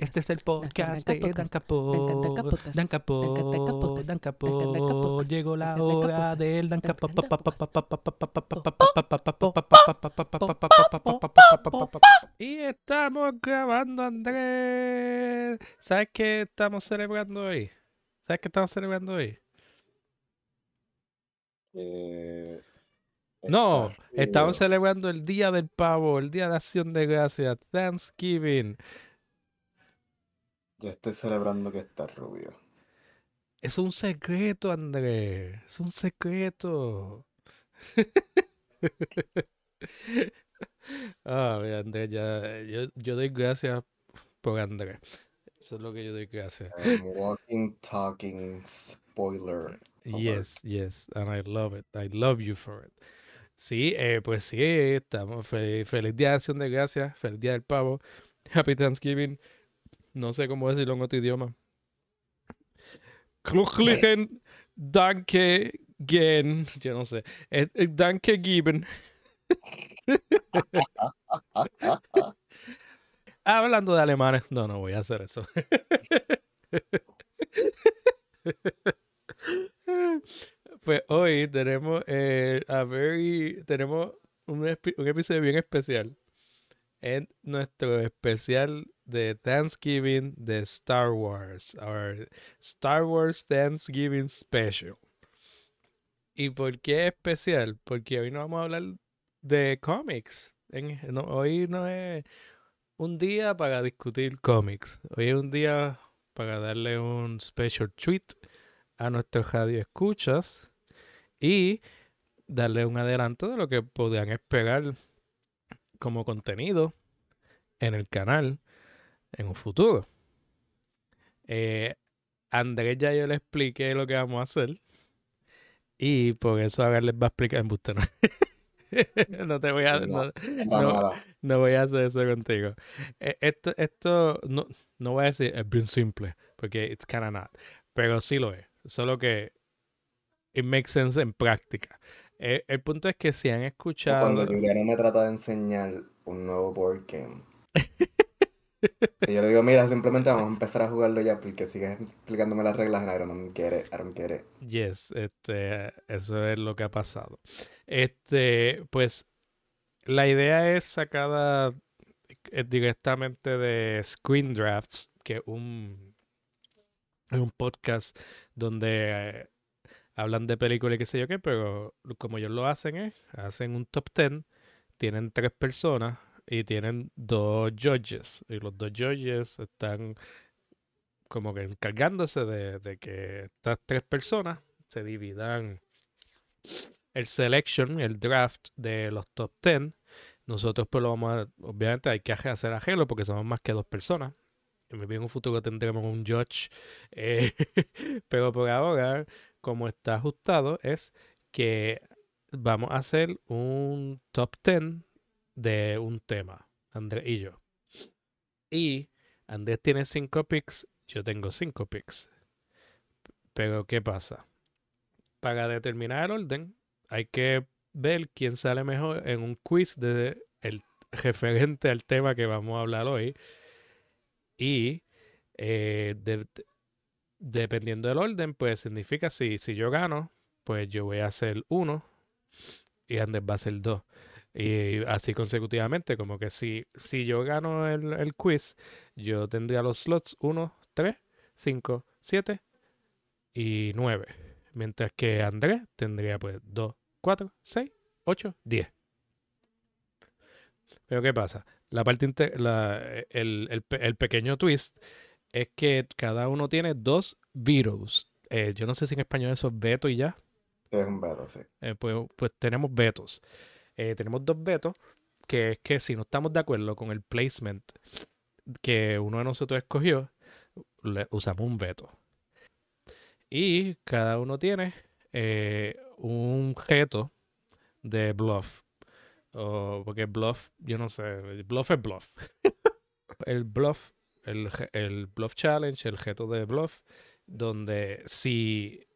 Este es el podcast de Dan Capot. Dan Capot, Dan Capot. Llegó la hora del Dan Capot. Y estamos grabando, Andrés. ¿Sabes qué estamos celebrando hoy? ¿Sabes qué estamos celebrando hoy? Eh, No, rubio. celebrando el Día del Pavo, el Día de Acción de Gracias, Thanksgiving. Yo estoy celebrando que está rubio. Es un secreto, Andrés. Es un secreto. Ah, mira, Andrés, ya, yo, yo doy gracias por Andrés. Eso es lo que yo doy gracias. I'm walking, talking, spoiler. Yes, yes, and I love it. I love you for it. Sí, eh, pues sí, estamos. Feliz, feliz Día de Acción de Gracias, feliz Día del Pavo, Happy Thanksgiving. No sé cómo decirlo en otro idioma. Kluchlichen Danke gen. Yo no sé. Eh, eh, Danke geben. Hablando de alemanes, no, no voy a hacer eso. Pues hoy tenemos eh, a very, tenemos un, un episodio bien especial. Es nuestro especial de Thanksgiving de Star Wars. Our Star Wars Thanksgiving Special. ¿Y por qué especial? Porque hoy no vamos a hablar de cómics. En- hoy no es un día para discutir cómics. Hoy es un día para darle un special treat a nuestros radio escuchas y darle un adelanto de lo que podrían esperar como contenido en el canal en un futuro. Eh, Andrés ya yo le expliqué lo que vamos a hacer y por eso ahora les va a explicar en no. no te voy a No, voy a hacer eso contigo. Eh, Esto, esto no, no voy a decir es bien simple, porque it's kind of not. Pero sí lo es. Solo que it makes sense en práctica. Eh, el punto es que si han escuchado. Cuando Juliano me trata de enseñar un nuevo board game. Y yo le digo, mira, simplemente vamos a empezar a jugarlo ya porque sigues explicándome las reglas and I don't get it, I don't get it. Yes, este, eso es lo que ha pasado. Este, pues la idea es sacada eh, directamente de Screen Drafts, que es un, es un podcast donde eh, hablan de películas y qué sé yo qué, pero como ellos lo hacen es, hacen un top 10, tienen tres personas y tienen dos judges. Y los dos judges están como que encargándose de, de que estas tres personas se dividan el selection, el draft de los top 10. Nosotros pues lo vamos a, obviamente hay que hacer arreglo porque somos más que dos personas. En un futuro tendremos un judge. eh, pero por ahora, como está ajustado, es que vamos a hacer un top 10 de un tema, Andrés y yo. Y Andrés tiene cinco picks, yo tengo cinco picks. Pero ¿qué pasa? Para determinar el orden, hay que ver quién sale mejor en un quiz de el referente al tema que vamos a hablar hoy. Y eh, dependiendo del orden, pues significa si, si yo gano, pues yo voy a hacer uno y Andrés va a ser dos. Y así consecutivamente, como que si, si yo gano el, el quiz, yo tendría los slots 1, 3, 5, 7 y 9. Mientras que Andrés tendría pues 2, 4, 6, 8, 10. Pero ¿qué pasa? La parte la- el, el el pequeño twist es que cada uno tiene dos vetoes. Eh, yo no sé si en español eso es veto y ya. Es un veto, sí. Eh, pues, pues tenemos vetos. Eh, tenemos dos vetos, que es que si no estamos de acuerdo con el placement que uno de nosotros escogió, le usamos un veto. Y cada uno tiene un reto de bluff. O porque bluff, yo no sé, bluff es bluff. el bluff, el, el bluff challenge, el reto de bluff, donde si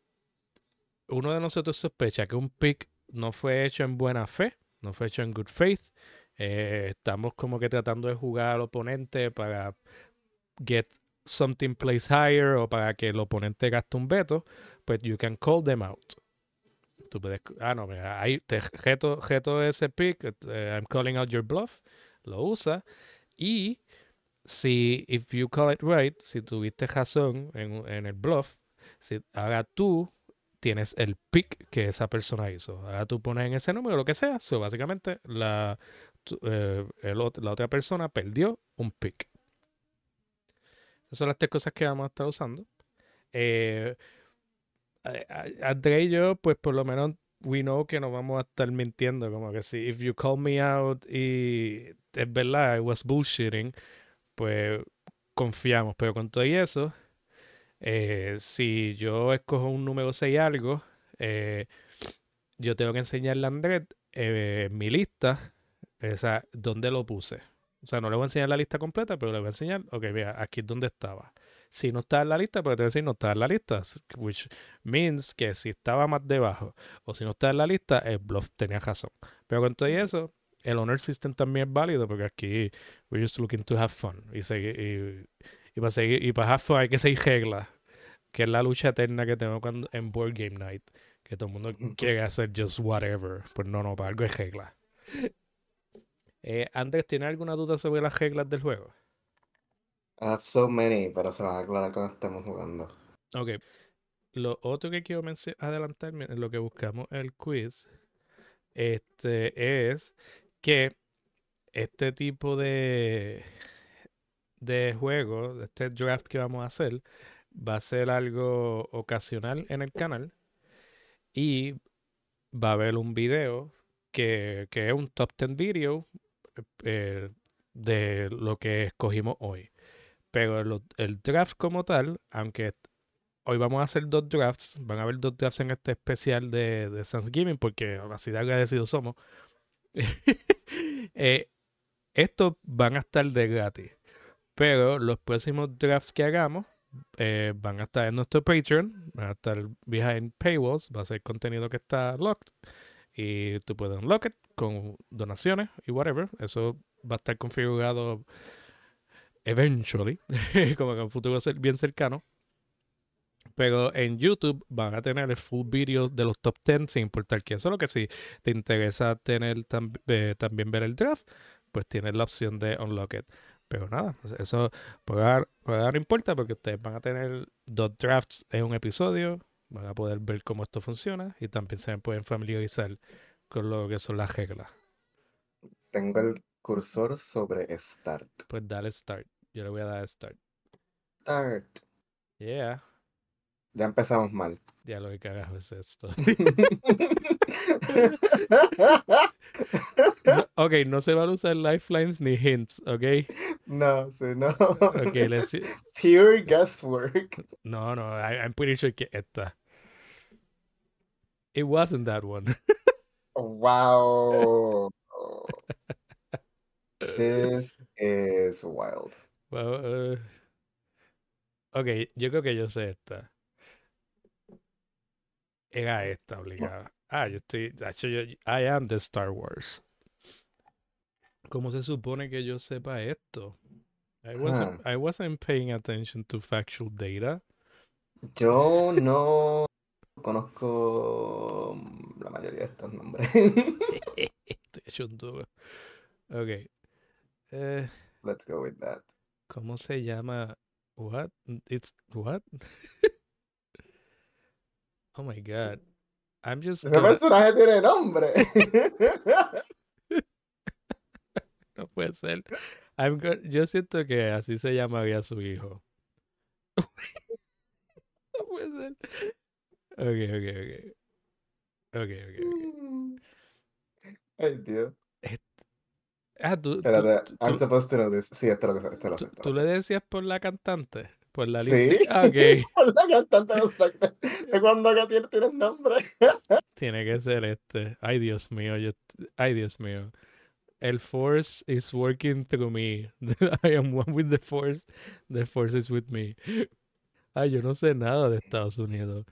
uno de nosotros sospecha que un pick no fue hecho en buena fe, no fue hecho en good faith, eh, estamos como que tratando de jugar al oponente para get something place higher o para que el oponente gaste un veto, pues you can call them out. Tú puedes, ah, no, mira, ahí te reto ese pick, eh, I'm calling out your bluff, lo usa y si, if you call it right, si tuviste razón en, en el bluff, si ahora tú tienes el pick que esa persona hizo. Ahora tú pones en ese número lo que sea. So, básicamente, la, eh, la otra persona perdió un pick. Esas son las tres cosas que vamos a estar usando. Eh, André y yo, pues por lo menos, we know que no vamos a estar mintiendo. Como que si, if you call me out y es verdad, I was bullshitting, pues confiamos. Pero con todo y eso, eh, si yo escojo un número 6 algo, eh, yo tengo que enseñarle a Andrés eh, mi lista, o sea, dónde lo puse. O sea, no le voy a enseñar la lista completa, pero le voy a enseñar, ok, mira, aquí es donde estaba. Si no está en la lista, pero te voy a decir no está en la lista, which means que si estaba más debajo o si no está en la lista, el bluff tenía razón. Pero con todo eso, el honor system también es válido porque aquí we're just looking to have fun. Y, seguir, y, para seguir, y para have fun hay que seguir reglas, que es la lucha eterna que tengo cuando, en Board Game Night, que todo el mundo quiere hacer just whatever. Pues no, no, para algo es regla. Eh, Andrés, ¿tiene alguna duda sobre las reglas del juego? I have so many, pero se van a aclarar cuando estemos jugando. Ok. Lo otro que quiero adelantarme en lo que buscamos el quiz este, es que este tipo de, de juego, este draft que vamos a hacer, va a ser algo ocasional en el canal y va a haber un video que, es un top 10 video eh, de lo que escogimos hoy. Pero el, draft como tal, aunque hoy vamos a hacer dos drafts, van a haber dos drafts en este especial de, de Thanksgiving, porque así de agradecidos somos. eh, estos van a estar de gratis. Pero los próximos drafts que hagamos eh, van a estar en nuestro Patreon, van a estar behind paywalls, va a ser contenido que está locked. Y tú puedes unlock it con donaciones y whatever. Eso va a estar configurado eventually, como en un futuro bien cercano. Pero en YouTube van a tener el full video de los top 10 sin importar qué. Solo que si te interesa tener eh, también ver el draft, pues tienes la opción de unlock it. Pero nada, eso por ahora, no importa porque ustedes van a tener dos drafts en un episodio, van a poder ver cómo esto funciona y también se pueden familiarizar con lo que son las reglas. Tengo el cursor sobre Start. Pues dale Start. Yo le voy a dar Start. Start. Yeah. Ya empezamos mal. Ya lo que carajo es esto. ok, no se van a usar lifelines ni hints, ok? No, sí, no. Ok, let's see. Pure guesswork. No, no, I, I'm pretty sure que esta. It wasn't that one. wow. This is wild. Well, uh, ok, yo creo que yo sé esta. Era esta obligada. Ah, yo estoy. Yo, I am the Star Wars. ¿Cómo se supone que yo sepa esto? I wasn't, I wasn't paying attention to factual data. Yo no conozco la mayoría de estos nombres. estoy hecho un tubo. Ok. Eh, Let's go with that. ¿Cómo se llama? What? It's what? Oh my god. I'm just. Ese personaje tiene nombre. no puede ser. I'm Yo siento que así se llamaría su hijo. no puede ser. Ok, ok, ok. Ok, ok, ok. Ay, tío. Ah, tú. Espérate, I'm supposed to know this. Sí, esto lo que esto lo ¿Tú, ¿tú le decías por la cantante? Por la Sí. Ah, por la cantante de cuando Gatier tiene nombre. Tiene que ser este. Ay, Dios mío. Yo... Ay, Dios mío. El Force is working through me. I am one with the Force. The Force is with me. Ay, yo no sé nada de Estados Unidos.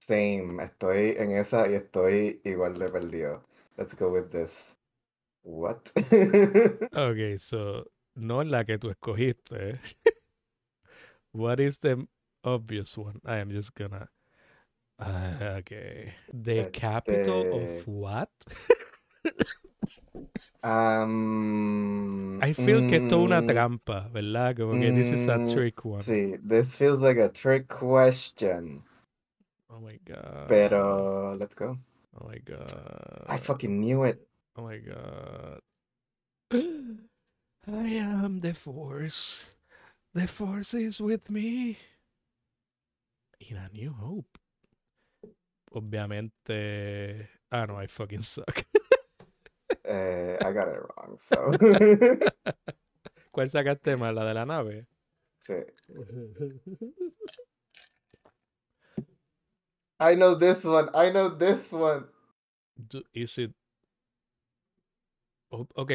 Same. Estoy en esa y estoy igual de perdido. Let's go with this. What? Ok, so no la que tú escogiste. What is the obvious one? I am just gonna. Ah, okay. The capital of what? Um, I feel que esto es una mm, trampa, ¿verdad? Como que this is a mm, trick one. Sí, this feels like a trick question. Oh my god. Pero let's go. Oh my god. I fucking knew it. Oh my god. I am the force. The force is with me. In a new hope. Obviamente. Ah, no, I fucking suck. Eh, I got it wrong, so. ¿Cuál sacaste más? ¿La de la nave? Sí. I know this one. I know this one. Do- Is it. Oh, ok.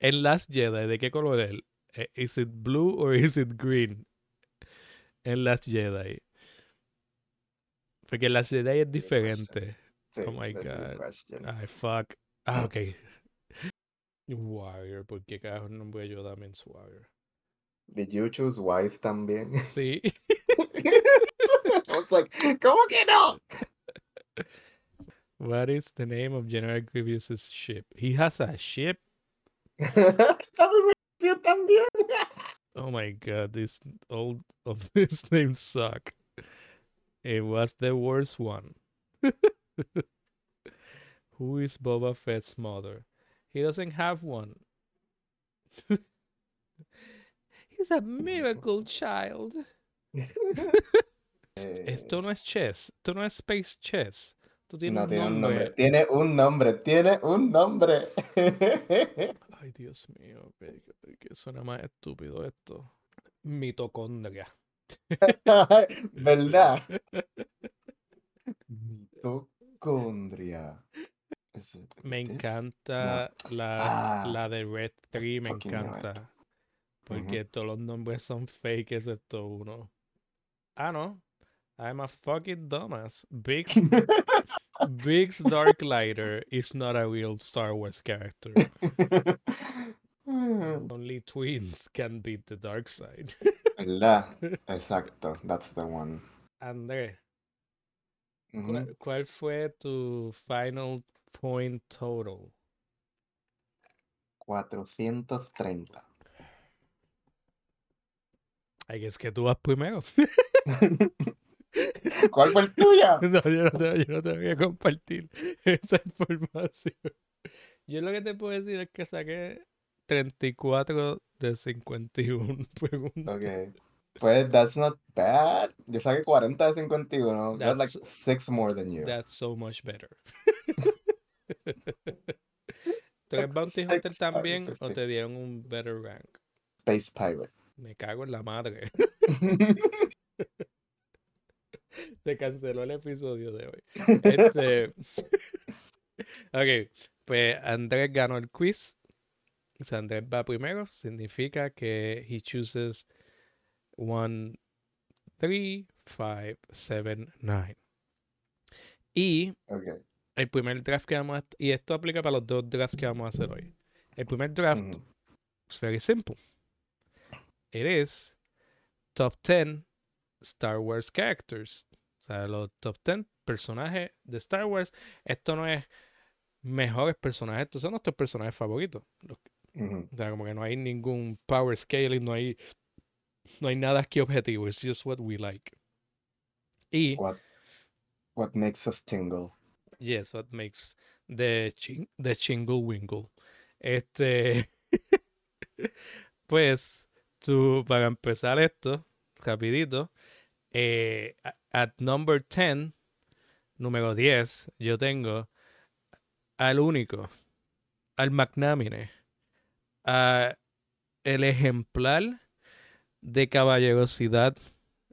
En Last Jedi, ¿de qué color es? él? Is it blue or is it green? En Last Jedi. Porque Last Jedi es diferente. Sí, Oh my a God. Ay, fuck. Ah, ok. Warrior, ¿por qué carajo no voy yo también Warrior? Did you choose Wise también? Sí. I was like, ¿cómo que no? What is the name of General Grievous's ship? He has a ship? También también. Oh my god, this all of these names suck. It was the worst one. Who is Boba Fett's mother? He doesn't have one. He's a miracle child. Esto no es chess, esto no es space chess. Esto tiene no un tiene un nombre. nombre. Tiene un nombre. Tiene un nombre. Ay, Dios mío, que, que- que suena más estúpido esto. Mitocondria. ¿Verdad? Mitocondria. Me encanta la, Ah, la de Red 3, me encanta. Porque todos los nombres son fake excepto uno. Ah, no. I'm a fucking dumbass. Biggs, Biggs Darklighter is not a real Star Wars character. Only twins can beat the dark side. ¿Verdad? Exacto. That's the one. André, Ujú. ¿cuál, mm-hmm. cuál fue tu final point total? 430. Ay, es que tú vas primero. ¿Cuál fue el tuyo? No, yo no, te, yo no te voy a compartir esa información. Yo lo que te puedo decir es que saqué 34 de 51 preguntas. Ok. Pues, that's not bad. Yo saqué 40 de 51. Got like That's- six more than you. That's so much better. ¿Tú eres That's Bounty Hunter también o 50. te dieron un better rank? Space Pirate. Me cago en la madre. Se canceló el episodio de hoy. Este. ok, pues Andrés ganó el quiz. O sea, Andrés va primero. Significa que he chooses 1, 3, 5, 7, 9. Y ok. el primer draft que vamos a. Y esto aplica para los dos drafts que vamos a hacer hoy. El primer draft Ujú. es very simple. It is top 10 Star Wars characters. O sea, los top 10 personajes de Star Wars. Esto no es mejores personajes, estos son nuestros personajes favoritos. O sea, como que no hay ningún power scaling, no hay, no hay nada aquí objetivo. It's just what we like. Y, What, what makes us tingle? yes, what makes the, ching, the chingle wingle. Este, pues, tú, para empezar esto, rapidito, eh, at number 10, número 10, yo tengo al único, al McNamine, a el ejemplar de caballerosidad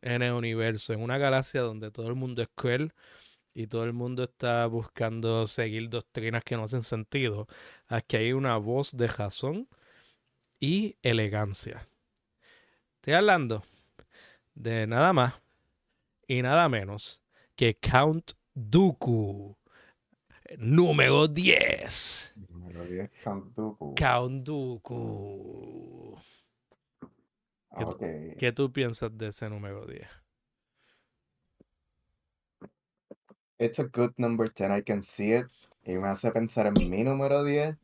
en el universo, en una galaxia donde todo el mundo es cruel y todo el mundo está buscando seguir doctrinas que no hacen sentido. Aquí hay una voz de razón y elegancia. Estoy hablando de nada más y nada menos que Count Dooku. Número 10. Número 10, Count Dooku. Count Dooku. ¿Qué, Ok. qué tú piensas de ese número 10? It's a good number 10, I can see it. Y me hace pensar en mi número 10,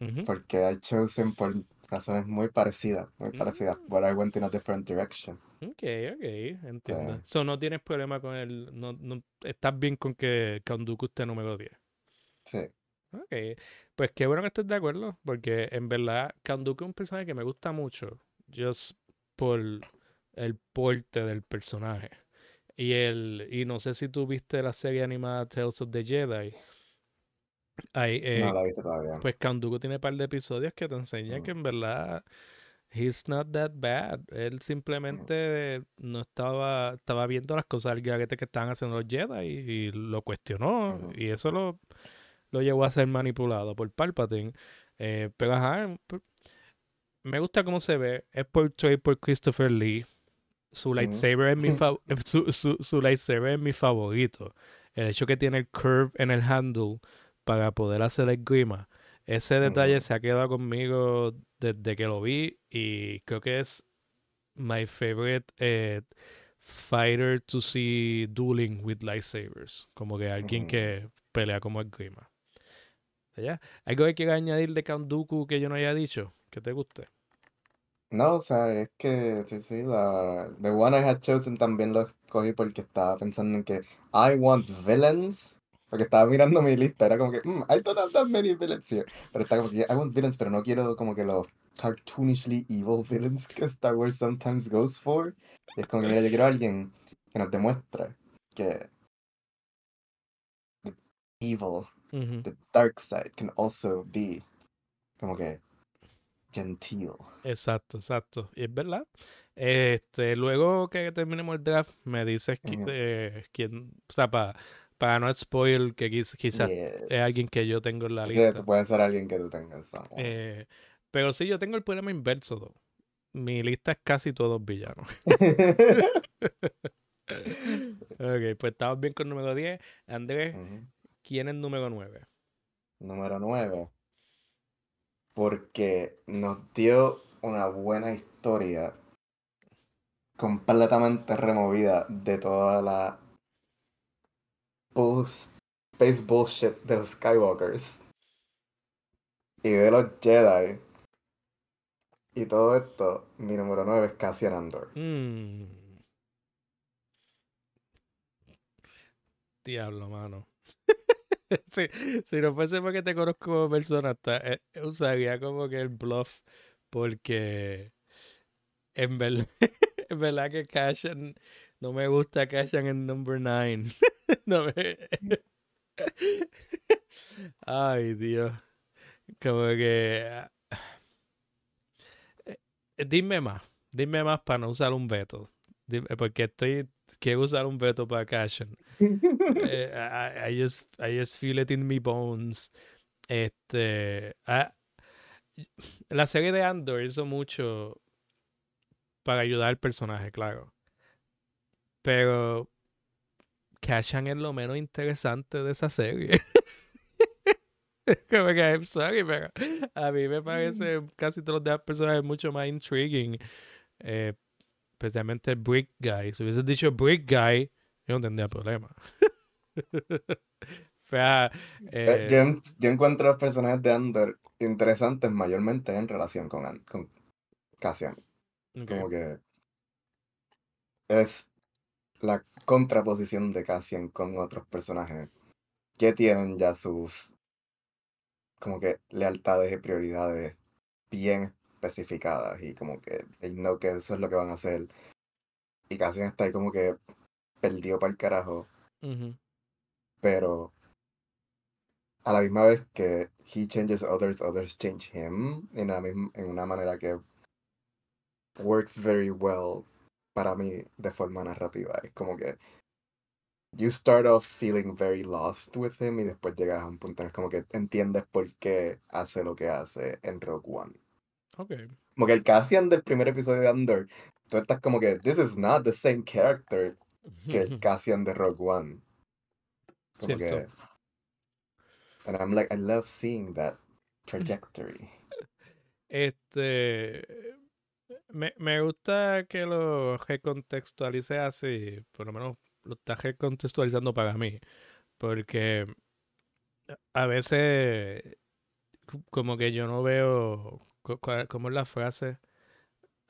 Ujú. porque I chosen por razones muy parecidas, muy parecidas, Mm. but I went in a different direction. Ok, ok, entiendo. So, no tienes problema con el. No, no, estás bien con que Dooku esté número 10. Sí. Ok, pues qué bueno que estés de acuerdo, porque en verdad Dooku es un personaje que me gusta mucho, just por el porte del personaje. Y el y no sé si tú viste la serie animada Tales of the Jedi. Ahí, eh, No la he visto todavía. pues Dooku tiene un par de episodios que te enseñan Mm. que en verdad he's not that bad. Él simplemente no estaba, estaba viendo las cosas al garete que estaban haciendo los Jedi y, y lo cuestionó. Y eso lo, lo llevó a ser manipulado por Palpatine. Eh, pero ajá, p- me gusta cómo se ve. Es portrayed por Christopher Lee. Su lightsaber es mi fa- su, su, su lightsaber es mi favorito. El hecho que tiene el curve en el handle para poder hacer el grima. Ese detalle se ha quedado conmigo desde que lo vi y creo que es my favorite eh, fighter to see dueling with lightsabers. Como que alguien Ujú. que pelea como el grima. ¿Ya? ¿Algo que quieras añadir de Count Dooku que yo no haya dicho? Que te guste. No, o sea, es que sí, sí, la The One I Had Chosen también lo escogí porque estaba pensando en que I want villains. Porque estaba mirando mi lista, era como que, mm, I don't have that many villains here. Pero estaba como que, I want villains, pero no quiero como que los cartoonishly evil villains que Star Wars sometimes goes for. Y es como que, mira, yo quiero a alguien que nos demuestre que the evil, the dark side can also be como que gentil. Exacto, exacto. Y es verdad. Este, luego que terminemos el draft, me dices qui- Ujú. eh, quién, o sea, para para no spoil que quiz- quizás es Yes. alguien que yo tengo en la Sí, lista. puede ser alguien que tú tengas. Eh, pero sí, yo tengo el problema inverso. though. Mi lista es casi todos villanos. ok, pues estamos bien con número 10. Andrés. ¿quién es número 9? Número 9. Porque nos dio una buena historia completamente removida de toda la space bullshit de los Skywalkers y de los Jedi. Y todo esto, mi número 9 es Cassian Andor. Mm. Diablo, mano. si, si no fuese porque te conozco como persona, hasta, eh, usaría como que el bluff porque en verdad, en verdad que Cashan no me gusta Cashan en number 9. no me... Ay, Dios. Como que... ah, eh, Dime más. Dime más para no usar un veto. Dime- porque estoy... Quiero usar un veto para Cashan. Eh, I, I just, I just feel it in my bones. Este, ah, la serie de Andor hizo mucho para ayudar al personaje, claro. Pero Cashan es lo menos interesante de esa serie. Como que, I'm sorry, pero a mí me parece casi todos los demás personajes mucho más intriguing. eh, especialmente Brick Guy. Si hubieses dicho Brick Guy, yo no tendría problema. Ah, Eh, eh, yo, yo encuentro a los personajes de Andor interesantes mayormente en relación con, con Cassian. Como que es la contraposición de Cassian con otros personajes que tienen ya sus como que lealtades y prioridades bien especificadas y como que they know que eso es lo que van a hacer. Y Cassian está ahí como que perdido para el carajo, pero a la misma vez que he changes others, others change him en, la misma, en una manera que works very well para mí de forma narrativa. Es como que you start off feeling very lost with him y después llegas a un punto en el que como que entiendes por qué hace lo que hace en Rogue One. ok, Como que el Cassian del primer episodio de Andor, tú estás como que this is not the same character que el Cassian de Rogue One. Como Cierto. que And I'm like, I love seeing that trajectory. Este. Me, me gusta que lo recontextualice así. Por lo menos lo está recontextualizando para mí. Porque a veces, como que yo no veo. ¿Cómo es la frase?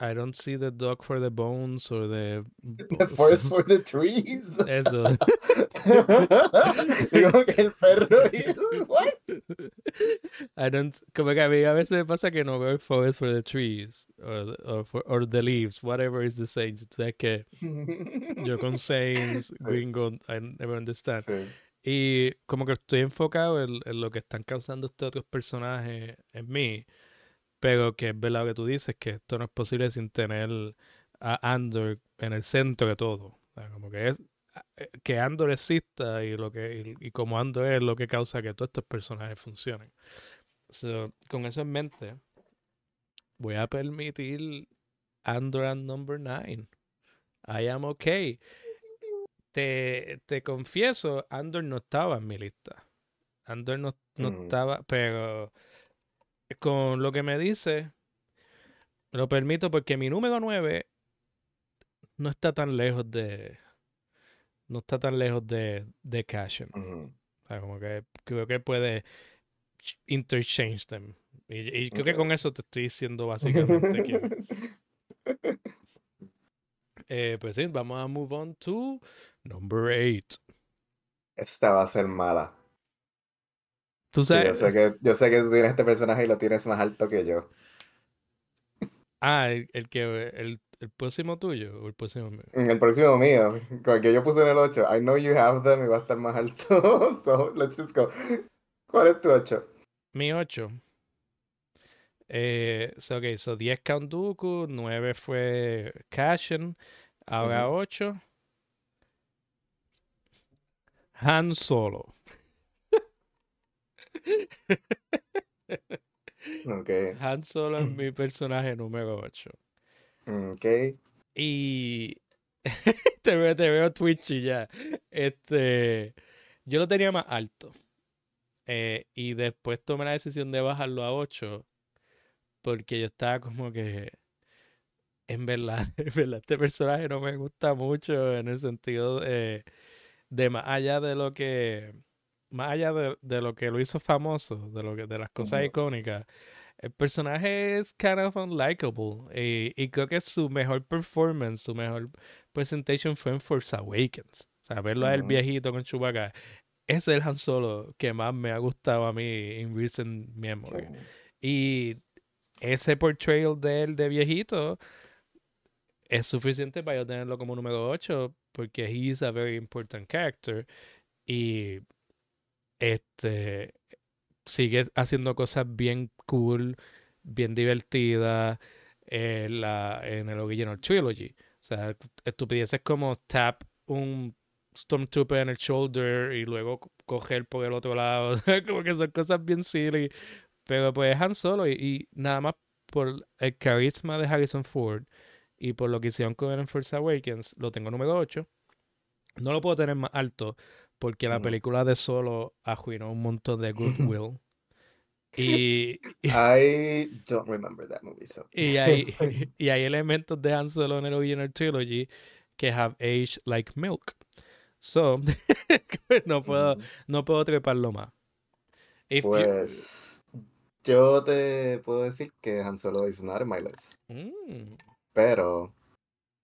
I don't see the dog for the bones or the... The forest for the trees. Eso. como que el perro y what? I don't, como que a mí a veces me pasa que no veo el forest for the trees or the, or, for, or the leaves, whatever is the saying. O que yo con sayings gringo, I never understand. Sí. Y como que estoy enfocado en, en, lo que están causando estos otros personajes en mí. Pero que es verdad lo que tú dices, que esto no es posible sin tener a Andor en el centro de todo. O sea, como que es eh, que Andor exista y lo que y, y, como Andor es lo que causa que todos estos personajes funcionen. So, con eso en mente, voy a permitir Andor and Number 9. I am okay. Te, te confieso, Andor no estaba en mi lista. Andor no, no mm. estaba, pero con lo que me dice, lo permito porque mi número 9 no está tan lejos de. No está tan lejos de, de Cashin. Uh -huh. o sea, como que creo que puede interchange them. Y, y creo okay. que con eso te estoy diciendo básicamente que. Eh, pues sí, vamos a move on to number 8. Esta va a ser mala. Tú sabes. Yo, sé que, yo sé que tú tienes este personaje y lo tienes más alto que yo. Ah, el, el que el, el, próximo tuyo o el próximo mío. El próximo mío, con el que yo puse en el 8. I know you have them y va a estar más alto. so, let's just go. ¿Cuál es tu 8? Mi 8. Eh, so, ok, so 10 Count Dooku, 9 fue Cashin, ahora uh -huh. 8. Han Solo. Okay. Han Solo es mi personaje número 8. Ok. Y te, veo, te veo Twitchy ya. Este, yo lo tenía más alto. Eh, y después tomé la decisión de bajarlo a 8. Porque yo estaba como que. En verdad, en verdad, este personaje no me gusta mucho en el sentido de, de más allá de lo que más allá de, de, lo que lo hizo famoso, de lo que de las cosas uh -huh. icónicas, el personaje es kind of unlikable. Y, y, creo que su mejor performance, su mejor presentation fue en Force Awakens. O sea, verlo uh -huh. a él viejito con Chewbacca. Es el Han Solo que más me ha gustado a mí en recent memory. Y ese portrayal de él de viejito es suficiente para yo tenerlo como número 8 porque he's a very important character. Y este sigue haciendo cosas bien cool, bien divertidas en, la, en el original trilogy. O sea, estupideces como tap un Stormtrooper en el shoulder y luego coger por el otro lado. como que son cosas bien silly. Pero pues Han Solo y, y, nada más por el carisma de Harrison Ford y por lo que hicieron con él en Force Awakens, lo tengo número 8. No lo puedo tener más alto porque la película de Solo arruinó un montón de goodwill. y, I don't remember that movie. So. y, hay, y hay elementos de Han Solo en el original trilogy que have aged like milk. So, no puedo, mm. no puedo treparlo más. If pues, you... yo te puedo decir que Han Solo is not on my list. Mm. Pero,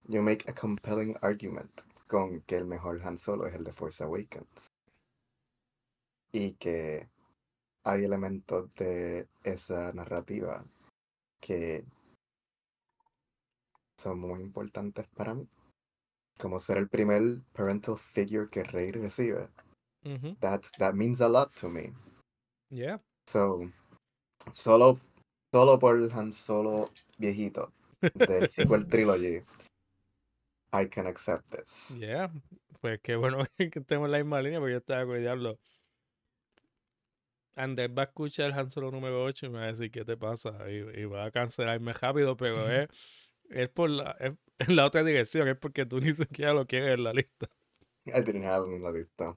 you make a compelling argument con que el mejor Han Solo es el de Force Awakens. Y que hay elementos de esa narrativa que son muy importantes para mí. Como ser el primer parental figure que Rey recibe. Mm -hmm. That, that means a lot to me. Yeah. So, solo, solo por Han Solo viejito del sequel trilogy I can accept this. Yeah, pues qué bueno que estemos en la misma línea porque yo estaba con el diablo. Ander va a escuchar Han Solo número 8 y me va a decir qué te pasa y, y va a cancelarme rápido, pero es, es por la, es en la otra dirección, es porque tú ni siquiera lo quieres en la lista. I didn't have him en la lista.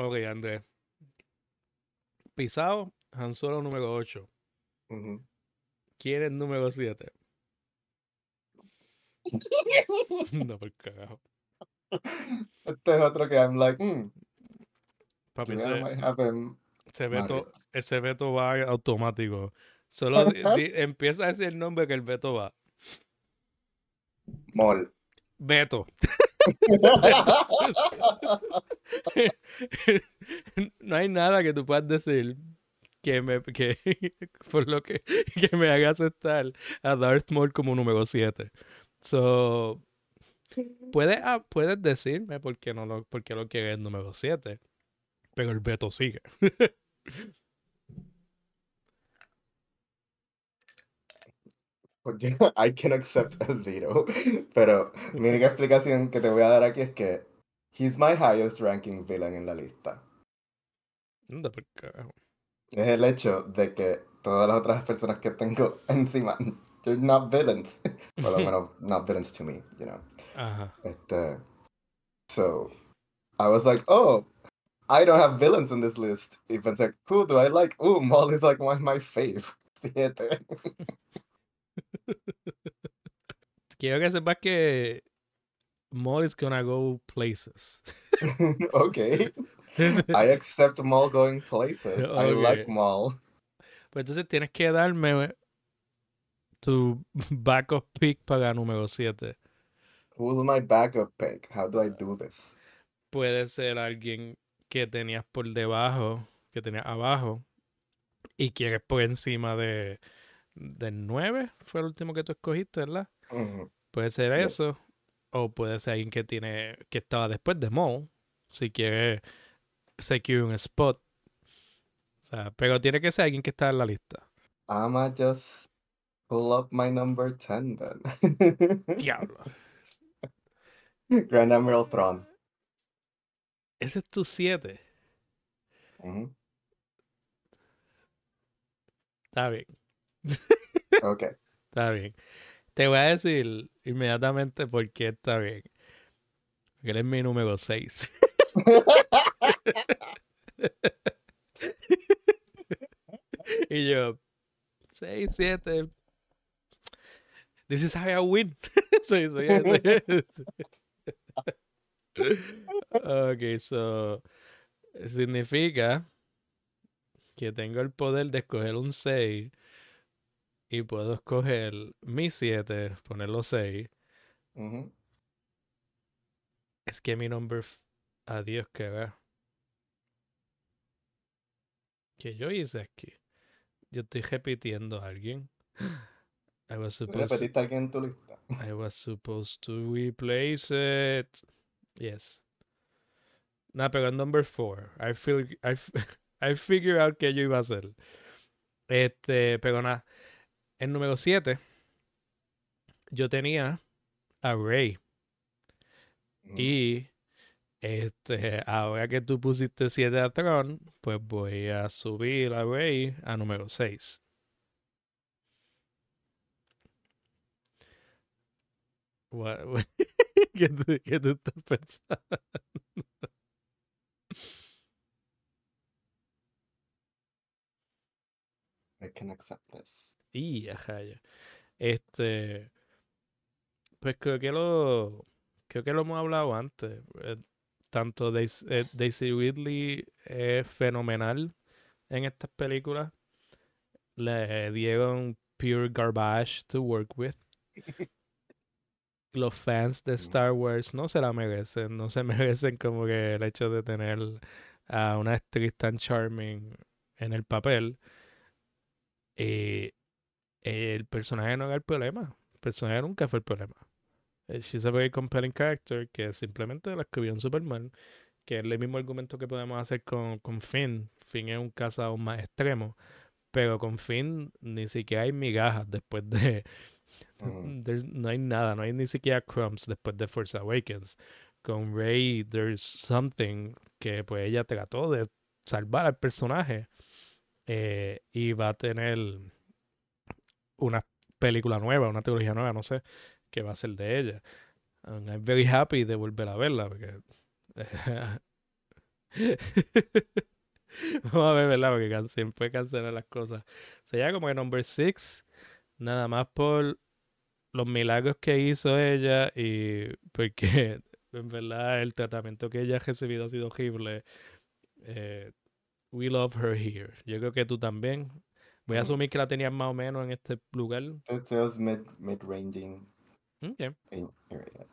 Ok, Andrés. Pisado, Han Solo número 8. Ujú. ¿Quién es número 7? no, por carajo. Este es otro que I'm like, hmm, Papi, I ese, might veto, ese veto va automático. Solo di- di- empieza a decir el nombre que el veto va. Mol. Veto. no hay nada que tú puedas decir que me que por lo que, que me haga aceptar a Darth Maul como número 7. So puedes, ah, puedes decirme por qué no lo, por qué lo quieres número 7. Pero el veto sigue. Porque I can accept el veto. Pero mi única explicación que te voy a dar aquí es que he's my highest ranking villain en la lista. Anda por carajo. Es el hecho de que todas las otras personas que tengo encima, they're not villains. Lo menos, not villains to me, you know. Uh-huh. Ajá. Este, uh, so, I was like, oh, I don't have villains in this list. Y pensé, who do I like? Ooh, Maul is like one of my fave. Siete. Quiero que sepas que Maul is gonna go places. okay. I accept Maul going places. I like Okay. Maul. Pues entonces tienes que darme tu backup pick para número 7. Who's my backup pick? How do I do this? Puede ser alguien que tenías por debajo, que tenías abajo, y quieres por encima de del 9, fue el último que tú escogiste, ¿verdad? Mhm. Puede ser Yes. eso, o puede ser alguien que tiene que estaba después de Maul, si quiere secure un spot. O sea, pero tiene que ser alguien que está en la lista. I'ma just pull up my number 10 then. Diablo. Grand Admiral Thrawn. Ese es tu 7. Mhm. Está bien. Okay. Está bien. Te voy a decir inmediatamente por qué está bien. Porque él es mi número 6. y yo, 6, 7. This is how I win. soy- ok, so. Significa que tengo el poder de escoger un 6 y puedo escoger mi 7, ponerlo 6. Mhm. Es que mi number. Adiós, que va. ¿Qué yo hice aquí? Yo estoy repitiendo a alguien. I was ¿Tú supposed to, ¿Repetiste a alguien en tu lista? I was supposed to replace it. Yes. Nah, pero number 4. I feel I, I figure out que yo iba a hacer. Este, pero nada. En número 7 yo tenía a Ray. Mhm. Y este, ahora que tú pusiste 7 a Tron, pues voy a subir a Ray a número 6. ¿Qué, tú, qué tú estás pensando? I can accept this. Y ajá, ya. Este, pues creo que lo, creo que lo hemos hablado antes. eh, tanto Daisy, eh, Daisy Ridley es fenomenal en estas películas. Le dieron pure garbage to work with. Los fans de. Star Wars no se la merecen, no se merecen como que el hecho de tener a una actriz tan charming en el papel. Y el personaje no era el problema. El personaje nunca fue el problema. Eh, She's a very compelling character que simplemente la escribió en Superman, que es el mismo argumento que podemos hacer con, con Finn. Finn es un caso aún más extremo, pero con Finn ni siquiera hay migajas después de... Mhm. there's- no hay nada, no hay ni siquiera crumbs después de Force Awakens. Con Rey, there's something que pues ella trató de salvar al personaje eh, y va a tener una película nueva, una trilogía nueva, no sé, que va a ser de ella. And I'm very happy de volver a verla porque Vamos a ver, ¿verdad? Porque siempre cancelan las cosas. Sería como que number six, nada más por los milagros que hizo ella y porque en verdad el tratamiento que ella ha recibido ha sido horrible. Eh, we love her here. Yo creo que tú también. Voy a asumir que la tenías más o menos en este lugar. Este es mid, in area.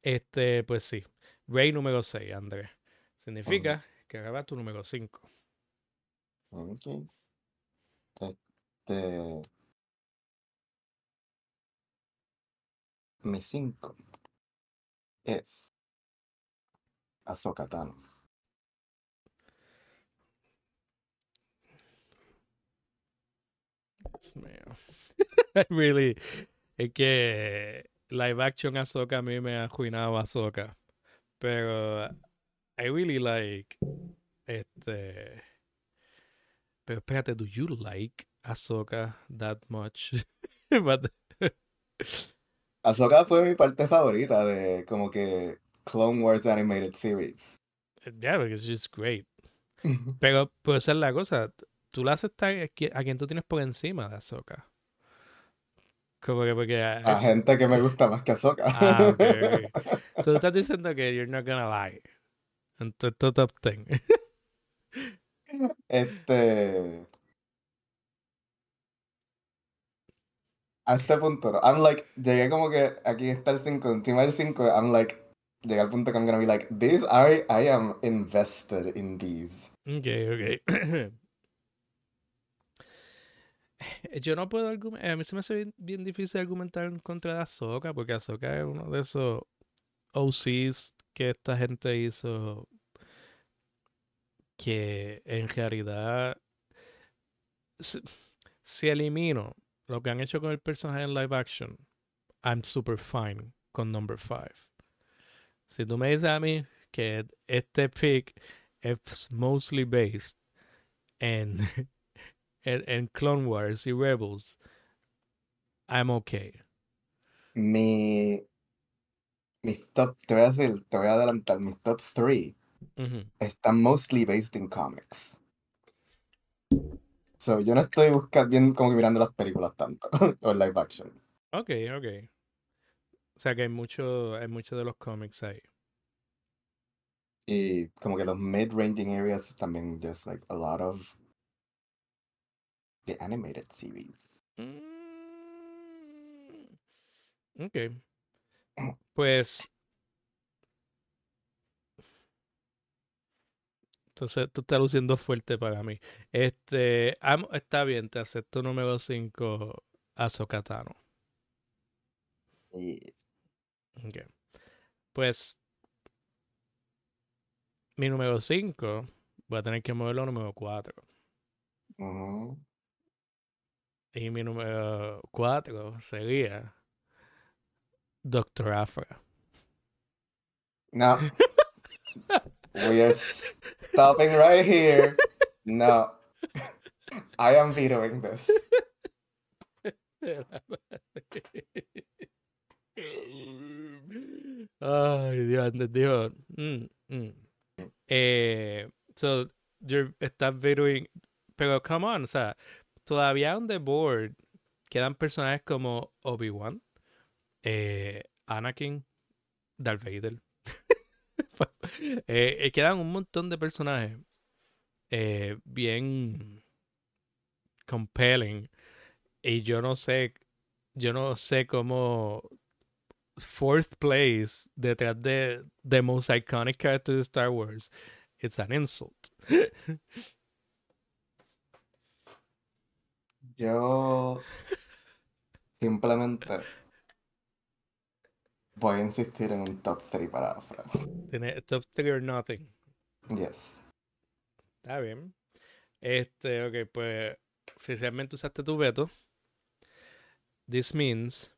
Este, pues sí. Rey número 6, Andrés. Significa que ahora tu número 5. Ok. Este. Mi 5 es Ahsoka Tano. Really. Es que live action Ahsoka a mí me ha arruinado Ahsoka. Pero I really like este. Pero espérate, do you like Ahsoka that much? But- Ahsoka fue mi parte favorita de como que Clone Wars Animated Series. yeah, because she's great. Pero puede ser la cosa. Tú la aceptas a qui- a quien tú tienes por encima de Ahsoka. Como que porque. A gente que me gusta más que Ahsoka. Ah, ok, ok. So tú estás diciendo que you're not gonna lie. En tu, tu top 10. Este. A este punto, no. I'm like, llegué como que aquí está el 5, encima del 5, I'm like, llegué al punto que I'm gonna be like, these are, I am invested in these. ok, ok. Yo no puedo argumentar. A mí se me hace bien, difícil argumentar en contra de Ahsoka, porque Ahsoka es uno de esos OCs que esta gente hizo que en realidad si, si elimino lo que han hecho con el personaje en live action, I'm super fine con number 5. Si tú me dices a mí que este pick es mostly based en, en, en Clone Wars y Rebels, I'm okay. Mi. Mis top, te voy a decir, te voy a adelantar, mis top 3 Ujú. están mostly based in comics. So, yo no estoy buscando bien como que mirando las películas tanto, o live action. Ok, ok. O sea que hay mucho, hay mucho de los cómics ahí. Y como que los mid-ranging areas también just like a lot of the animated series. Mm, Ok. Pues. Entonces, tú estás luciendo fuerte para mí. Este. está bien, te acepto número 5 Ahsoka Tano. Y Ok. Pues. Mi número 5. Voy a tener que moverlo a número 4. ujú. Y mi número 4 sería. Doctor Afra. No. We are stopping right here. No. I am vetoing this. Ay, Dios, Dios. Mm, mm. Eh, so, you're, estás vetoing- Pero, come on, o sea, todavía on the board quedan personajes como Obi-Wan, eh, Anakin, Darth Vader. Eh, eh, quedan un montón de personajes eh, bien compelling. Y yo no sé, yo no sé cómo fourth place detrás de the most iconic character de Star Wars. It's an insult. Yo simplemente voy a insistir en un top 3 para Afra. Tiene top three or nothing. Yes. Está bien. Este, ok, pues oficialmente usaste tu veto. This means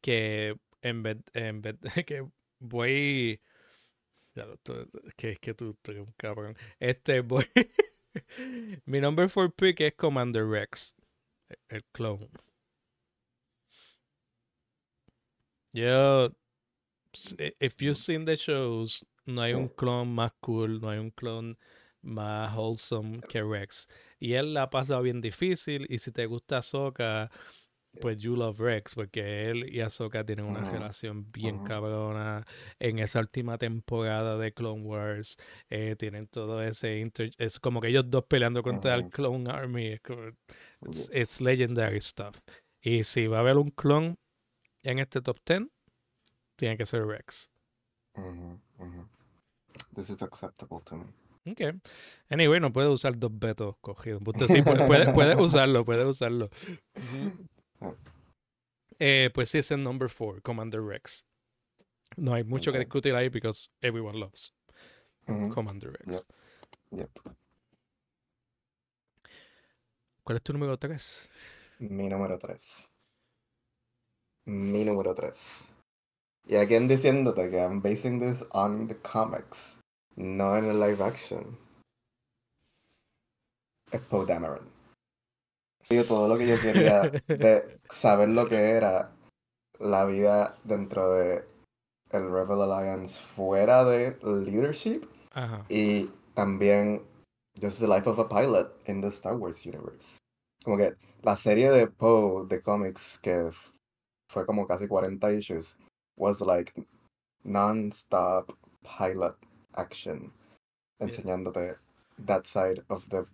que en vez, en vez que voy. Ya lo estoy- que es que tú, tú eres un cabrón. Este, voy. Mi number four pick es Commander Rex, el clone. Yo, s- i- if you've seen the shows, no hay un clon más cool, no hay un clon más wholesome que Rex. Y él la ha pasado bien difícil. Y si te gusta Ahsoka, pues you love Rex, porque él y Ahsoka tienen una relación bien cabrona. En esa última temporada de Clone Wars, eh, tienen todo ese inter- Es como que ellos dos peleando contra el. Clone Army. it's legendary stuff. Y si va a haber un clon en este top 10, tiene que ser Rex. This is acceptable to me. Ok. Anyway, no puede usar dos vetos cogidos. Usted sí puede, puede, puede usarlo, puede usarlo. Eh, pues sí, es el number 4, Commander Rex. No hay mucho que discutir ahí because everyone loves ujú, Commander Rex. Yep. ¿Cuál es tu número 3? Mi número 3. Mi número 3. Y again diciéndote que I'm basing this on the comics, no en el live action. Es Poe Dameron. Digo, todo lo que yo quería de saber lo que era la vida dentro de el Rebel Alliance fuera de leadership Ajá. y también just the life of a pilot in the Star Wars universe. Como que la serie de Poe de comics que fue como casi 40 issues was like non-stop pilot action Yeah. enseñándote that side of the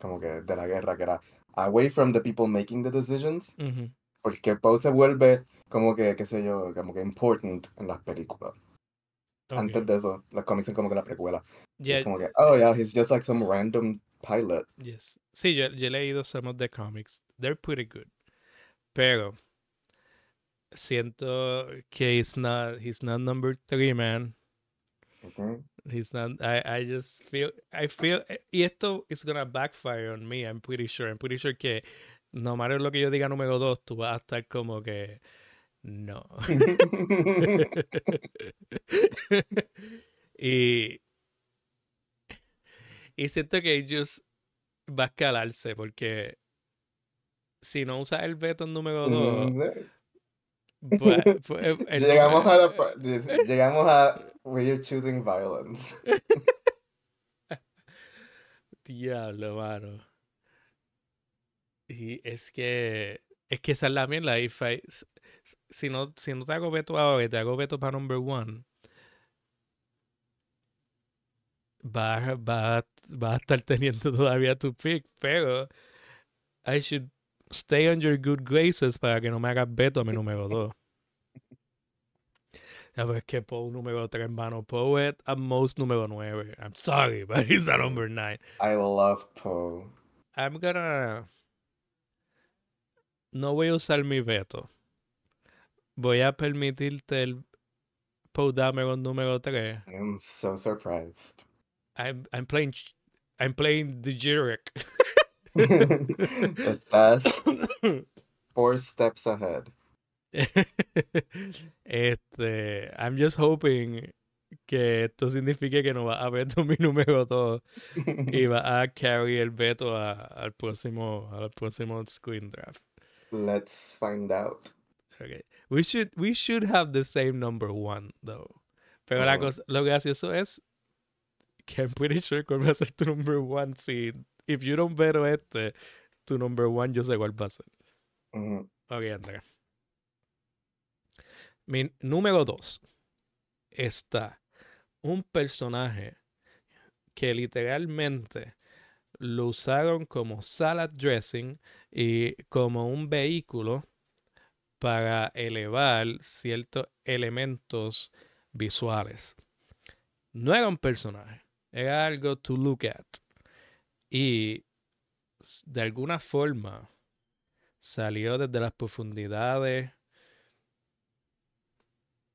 como que de la guerra que era away from the people making the decisions Ujú. porque Poe se vuelve como que qué sé yo como que important en las películas antes Ok. de eso los cómics son como que la precuela y Ya- es como que oh yeah he's just like some random pilot yes. Sí, yo, yo he leído some of the comics. They're pretty good. Pero siento que he's not, he's not number 3, man. Ujú. He's not. I, I just feel. I feel. eh, Y esto is gonna backfire on me. I'm pretty sure. I'm pretty sure que no matter lo que yo diga número dos, tú vas a estar como que no. y y siento que ellos va a escalarse porque si no usas el veto número dos, Ujú. pues, el llegamos a la llegamos a we're choosing violence Diablo, mano. Y es que. Es que esa es la mierda. If I- si, no, si no te hago veto ahora y te hago veto para number one, vas va, va a estar teniendo todavía tu pick. Pero I should stay on your good graces para que no me hagas veto a mi número dos. Ya ves que Poe número 3, mano. Poe es at most número 9. I'm sorry, but he's a number 9. I love Poe I'm gonna. No voy a usar mi veto. Voy a permitirte el Poe Dameron número 3. I am so surprised I'm, I'm playing. I'm playing the Jurek. estás four steps ahead este. I'm just hoping que esto signifique que no va a veto mi número 2 y va a carry el veto a- al próximo al próximo screen draft. let's find out Okay. We should we should have the same number one though. Pero la Ujú. cosa, lo gracioso es que I'm pretty sure cuál va a ser tu number one. Si if you don't este, tu number one yo sé cuál va a ser. Ok, Andrea. Mi número dos está un personaje que literalmente lo usaron como salad dressing y como un vehículo para elevar ciertos elementos visuales. No era un personaje, era algo to look at. Y de alguna forma salió desde las profundidades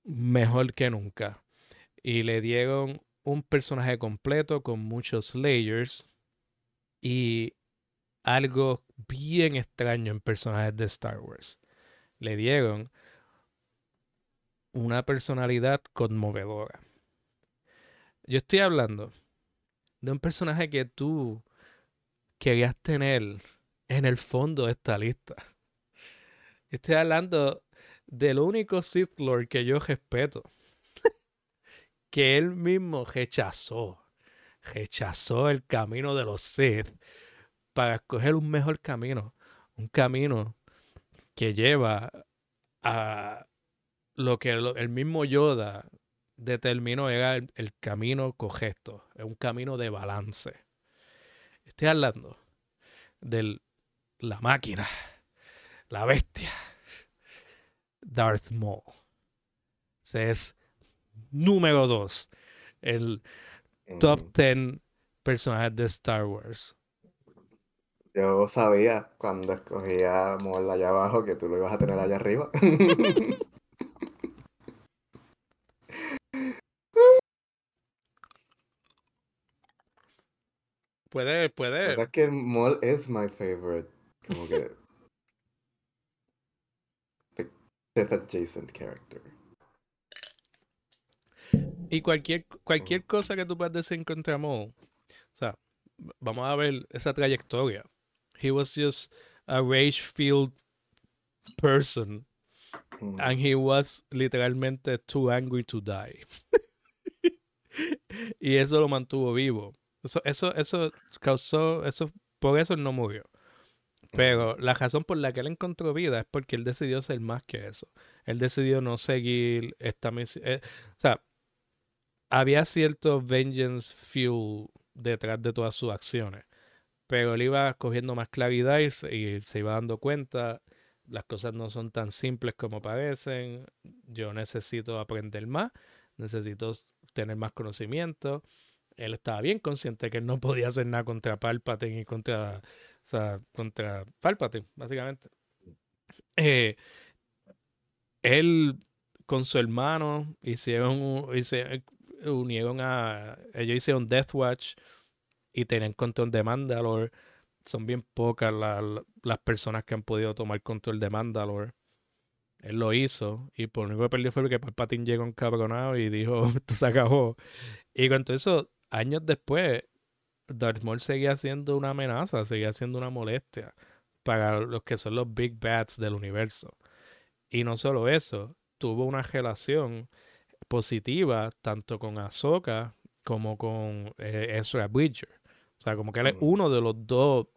mejor que nunca. Y le dieron un personaje completo con muchos layers y algo bien extraño en personajes de Star Wars. Le dieron una personalidad conmovedora. Yo estoy hablando de un personaje que tú querías tener en el fondo de esta lista. Estoy hablando del único Sith Lord que yo respeto. que él mismo rechazó. Rechazó el camino de los Sith para escoger un mejor camino. Un camino que lleva a lo que el mismo Yoda determinó era el, el camino correcto. Es un camino de balance. Estoy hablando de la máquina, la bestia, Darth Maul. Ese es número dos. El top 10 mm. personajes de Star Wars. Yo sabía cuando escogía Maul allá abajo que tú lo ibas a tener allá arriba. puede, puede. O sea que Maul es my favorite. Como que. Death adjacent character. Y cualquier, cualquier cosa que tú puedas decir contra Maul, o sea, vamos a ver esa trayectoria. He was just a rage-filled person. Mm. And he was literalmente too angry to die. y eso lo mantuvo vivo. Eso, eso, eso causó, eso, por eso él no murió. Pero la razón por la que él encontró vida es porque él decidió ser más que eso. Él decidió no seguir esta misión. Eh, o sea, había cierto vengeance fuel detrás de todas sus acciones. Pero él iba cogiendo más claridad y se, iba dando cuenta, las cosas no son tan simples como parecen, yo necesito aprender más, necesito tener más conocimiento. Él estaba bien consciente que él no podía hacer nada contra Palpatine y contra, o sea, contra Palpatine, básicamente. Eh, él con su hermano hicieron, unieron a, ellos hicieron Death Watch y tener control de Mandalore. Son bien pocas las personas que han podido tomar control de Mandalore. Él lo hizo y por lo único que perdió fue que Palpatine llegó encabronado y dijo, esto se acabó. Y con todo eso, años después, Darth Maul seguía siendo una amenaza, seguía siendo una molestia para los que son los Big Bats del universo. Y no solo eso, tuvo una relación positiva tanto con Ahsoka como con eh, Ezra Bridger. O sea, como que él es uno de los dos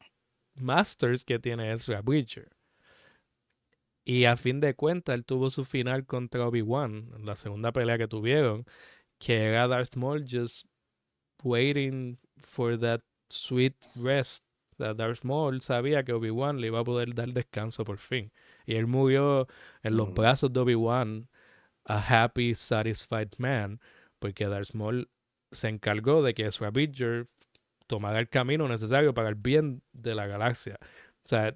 masters que tiene Ezra Bridger. Y a fin de cuentas, él tuvo su final contra Obi-Wan, la segunda pelea que tuvieron, que era Darth Maul just waiting for that sweet rest. Darth Maul sabía que Obi-Wan le iba a poder dar descanso por fin. Y él murió en los brazos de Obi-Wan, a happy, satisfied man, porque Darth Maul se encargó de que Ezra Bridger tomar el camino necesario para el bien de la galaxia. O sea,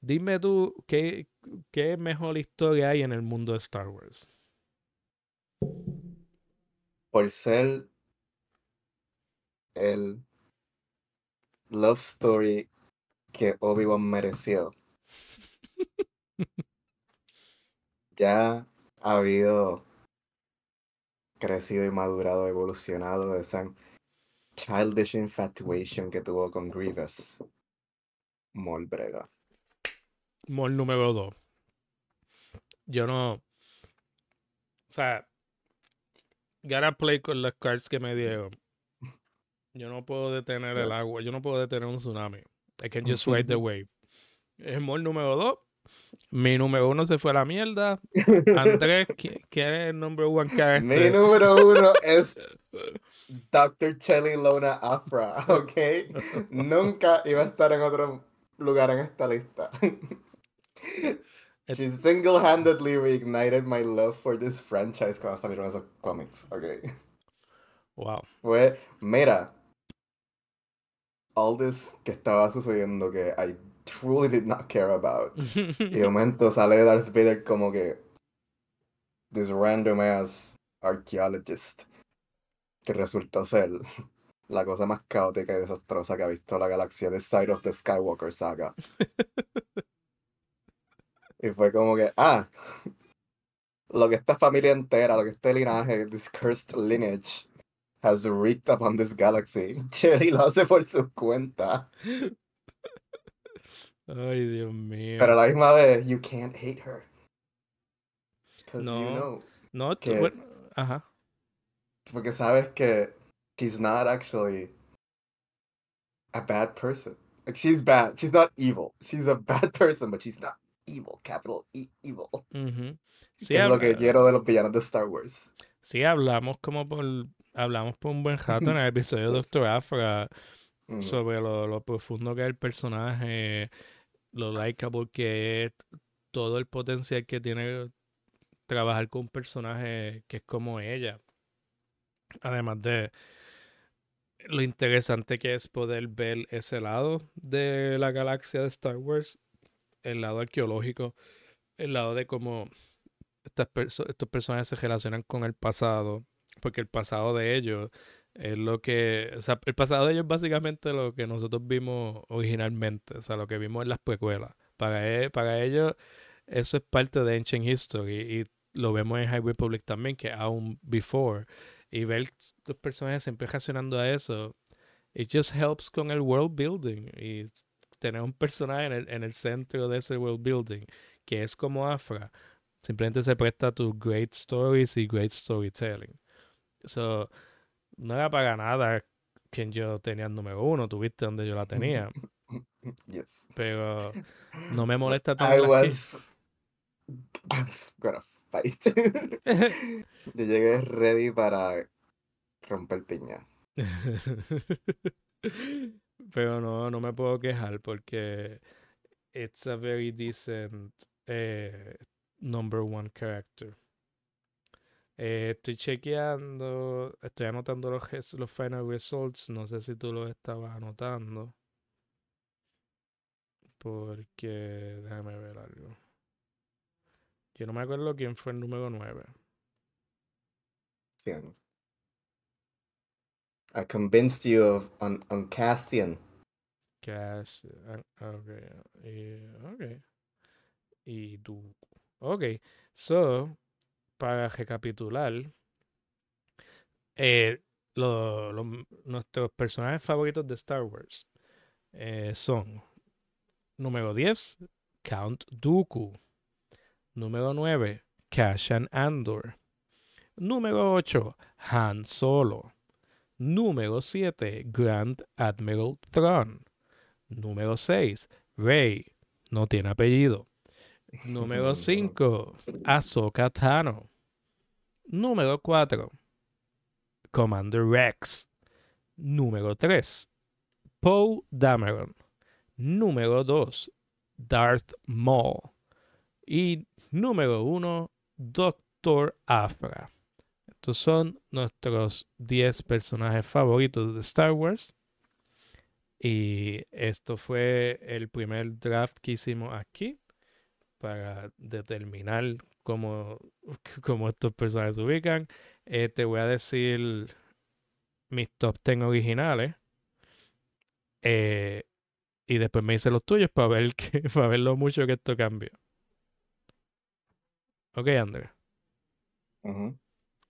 dime tú qué, qué mejor historia hay en el mundo de Star Wars. Por ser el love story que Obi-Wan mereció. ya ha habido crecido y madurado, evolucionado esa childish infatuation que tuvo con Grievous. Mol brega. Mol número 2. Yo no. O sea. Gotta play con las cards que me dieron. Yo no puedo detener el agua. Yo no puedo detener un tsunami. I can just ride the wave. Es Mol número 2. Mi número uno se fue a la mierda. Andrés, ¿quién es el number one character? Mi número uno es Dr. Chelly Lona Afra, ¿ok? Nunca iba a estar en otro lugar en esta lista. She single-handedly reignited my love for this franchise cuando salieron esos cómics, ¿ok? Wow. Fue, mira, all this que estaba sucediendo que I truly did not care about. y de momento sale Darth Vader como que this random ass archaeologist que resultó ser la cosa más caótica y desastrosa que ha visto la galaxia de Side of the Skywalker saga. y fue como que, ah, lo que esta familia entera, lo que este linaje, this cursed lineage, has wreaked upon this galaxy. Cherry lo hace por su cuenta. Ay, Dios mío. Pero a la misma vez, you can't hate her. No, you know no, que, ajá. porque sabes que she's not actually a bad person. Like she's bad. She's not evil. She's a bad person, but she's not evil. Capital E evil. Ujú. Sí, que es lo que quiero de los villanos de Star Wars. sí, hablamos como por hablamos por un buen rato en el episodio de Doctor Afra sobre lo, lo profundo que es el personaje, lo likeable que es, todo el potencial que tiene trabajar con un personaje que es como ella. Además de lo interesante que es poder ver ese lado de la galaxia de Star Wars, el lado arqueológico, el lado de cómo estas perso- estos personajes se relacionan con el pasado, porque el pasado de ellos es lo que, o sea, el pasado de ellos es básicamente lo que nosotros vimos originalmente, o sea, lo que vimos en las precuelas. Para, e- para ellos eso es parte de Ancient History y lo vemos en High Republic también, que aún before, y ver los personajes siempre reaccionando a eso, it just helps con el world building y tener un personaje en el, en el centro de ese world building, que es como Afra, simplemente se presta a tus great stories y great storytelling. So, no era para nada quien yo tenía el número uno, tuviste donde yo la tenía, Yes. pero no me molesta I tenerla aquí. was. I was gonna fight. Yo llegué ready para romper piña. Pero no, no me puedo quejar porque it's a very decent eh, number one character. Eh, estoy chequeando, estoy anotando los, los final results. No sé si tú los estabas anotando. Porque, déjame ver algo. Yo no me acuerdo quién fue el número 9. Cien. I convinced you of on, on Castian. Cash. ah, Ok. Y, ok. Y tú. Ok. So, para recapitular, eh, lo- lo- nuestros personajes favoritos de Star Wars eh, son número 10, Count Dooku. Número 9, Cassian Andor. Número 8, Han Solo. Número 7, Grand Admiral Thrawn. Número 6, Rey. No tiene apellido. Número 5, Ahsoka Tano. Número 4, Commander Rex. Número 3, Poe Dameron. Número 2, Darth Maul. Y número 1, Doctor Afra. Estos son nuestros 10 personajes favoritos de Star Wars. Y esto fue el primer draft que hicimos aquí para determinar cómo, cómo estos personajes se ubican. Eh, te voy a decir mis top 10 originales. Eh, y después me hice los tuyos para ver, que, para ver lo mucho que esto cambió. Ok, Andrés. Ujú.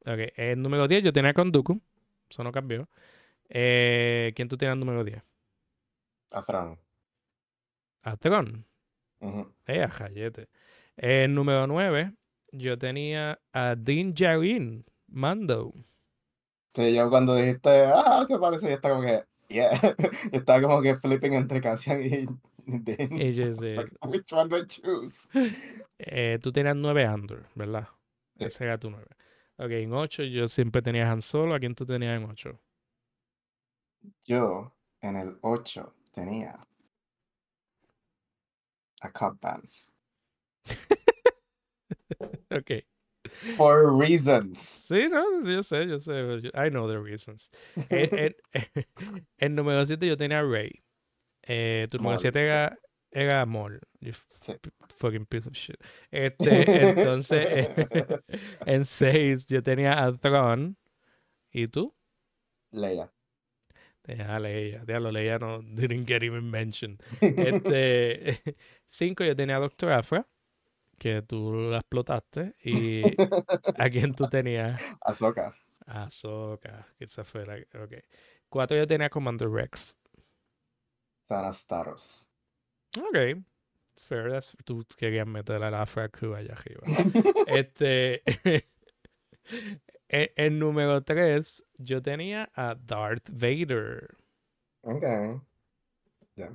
Ok, el número 10 yo tenía con Dooku. Eso no cambió. Eh, ¿Quién tú tienes el número 10? A Thrawn. Tron. Ujú. Eh, a Jayete. El número 9 yo tenía a Din Djarin, Mando. Sí, yo cuando dijiste, ah, se parece, yo estaba como que, yeah. Yo estaba como que flipping entre Cassian y Din. Y yo sé, which one do I choose? eh, tú tenías 9 Andor, ¿verdad? Sí. Ese era tu 9. Ok, en 8 yo siempre tenía Han Solo. ¿A quién tú tenías en 8? Yo en el 8 tenía a Cobb Band. Ok. For reasons. Sí, no, yo sé, yo sé. yo- I know the reasons. En, en- en número 7 yo tenía a Rey. Eh, tu número Maul. 7 era, era Maul. You Sí. fucking piece of shit. Este, entonces, en 6 yo tenía a Thrawn. ¿Y tú? Leia. Tenía a Leia. Diablo, Leia no didn't get even mentioned. Este, 5 yo tenía a Doctor Afra. Que tú la explotaste. ¿Y a quién tú tenías? Ahsoka. Ahsoka, que esa fue la. Ok. Cuatro yo tenía Commander Rex. Sanastaros. Ok. It's fair. That's, tú querías meter a la Afra Crew allá arriba. este. En, número 3, yo tenía a Darth Vader Ok. Ya.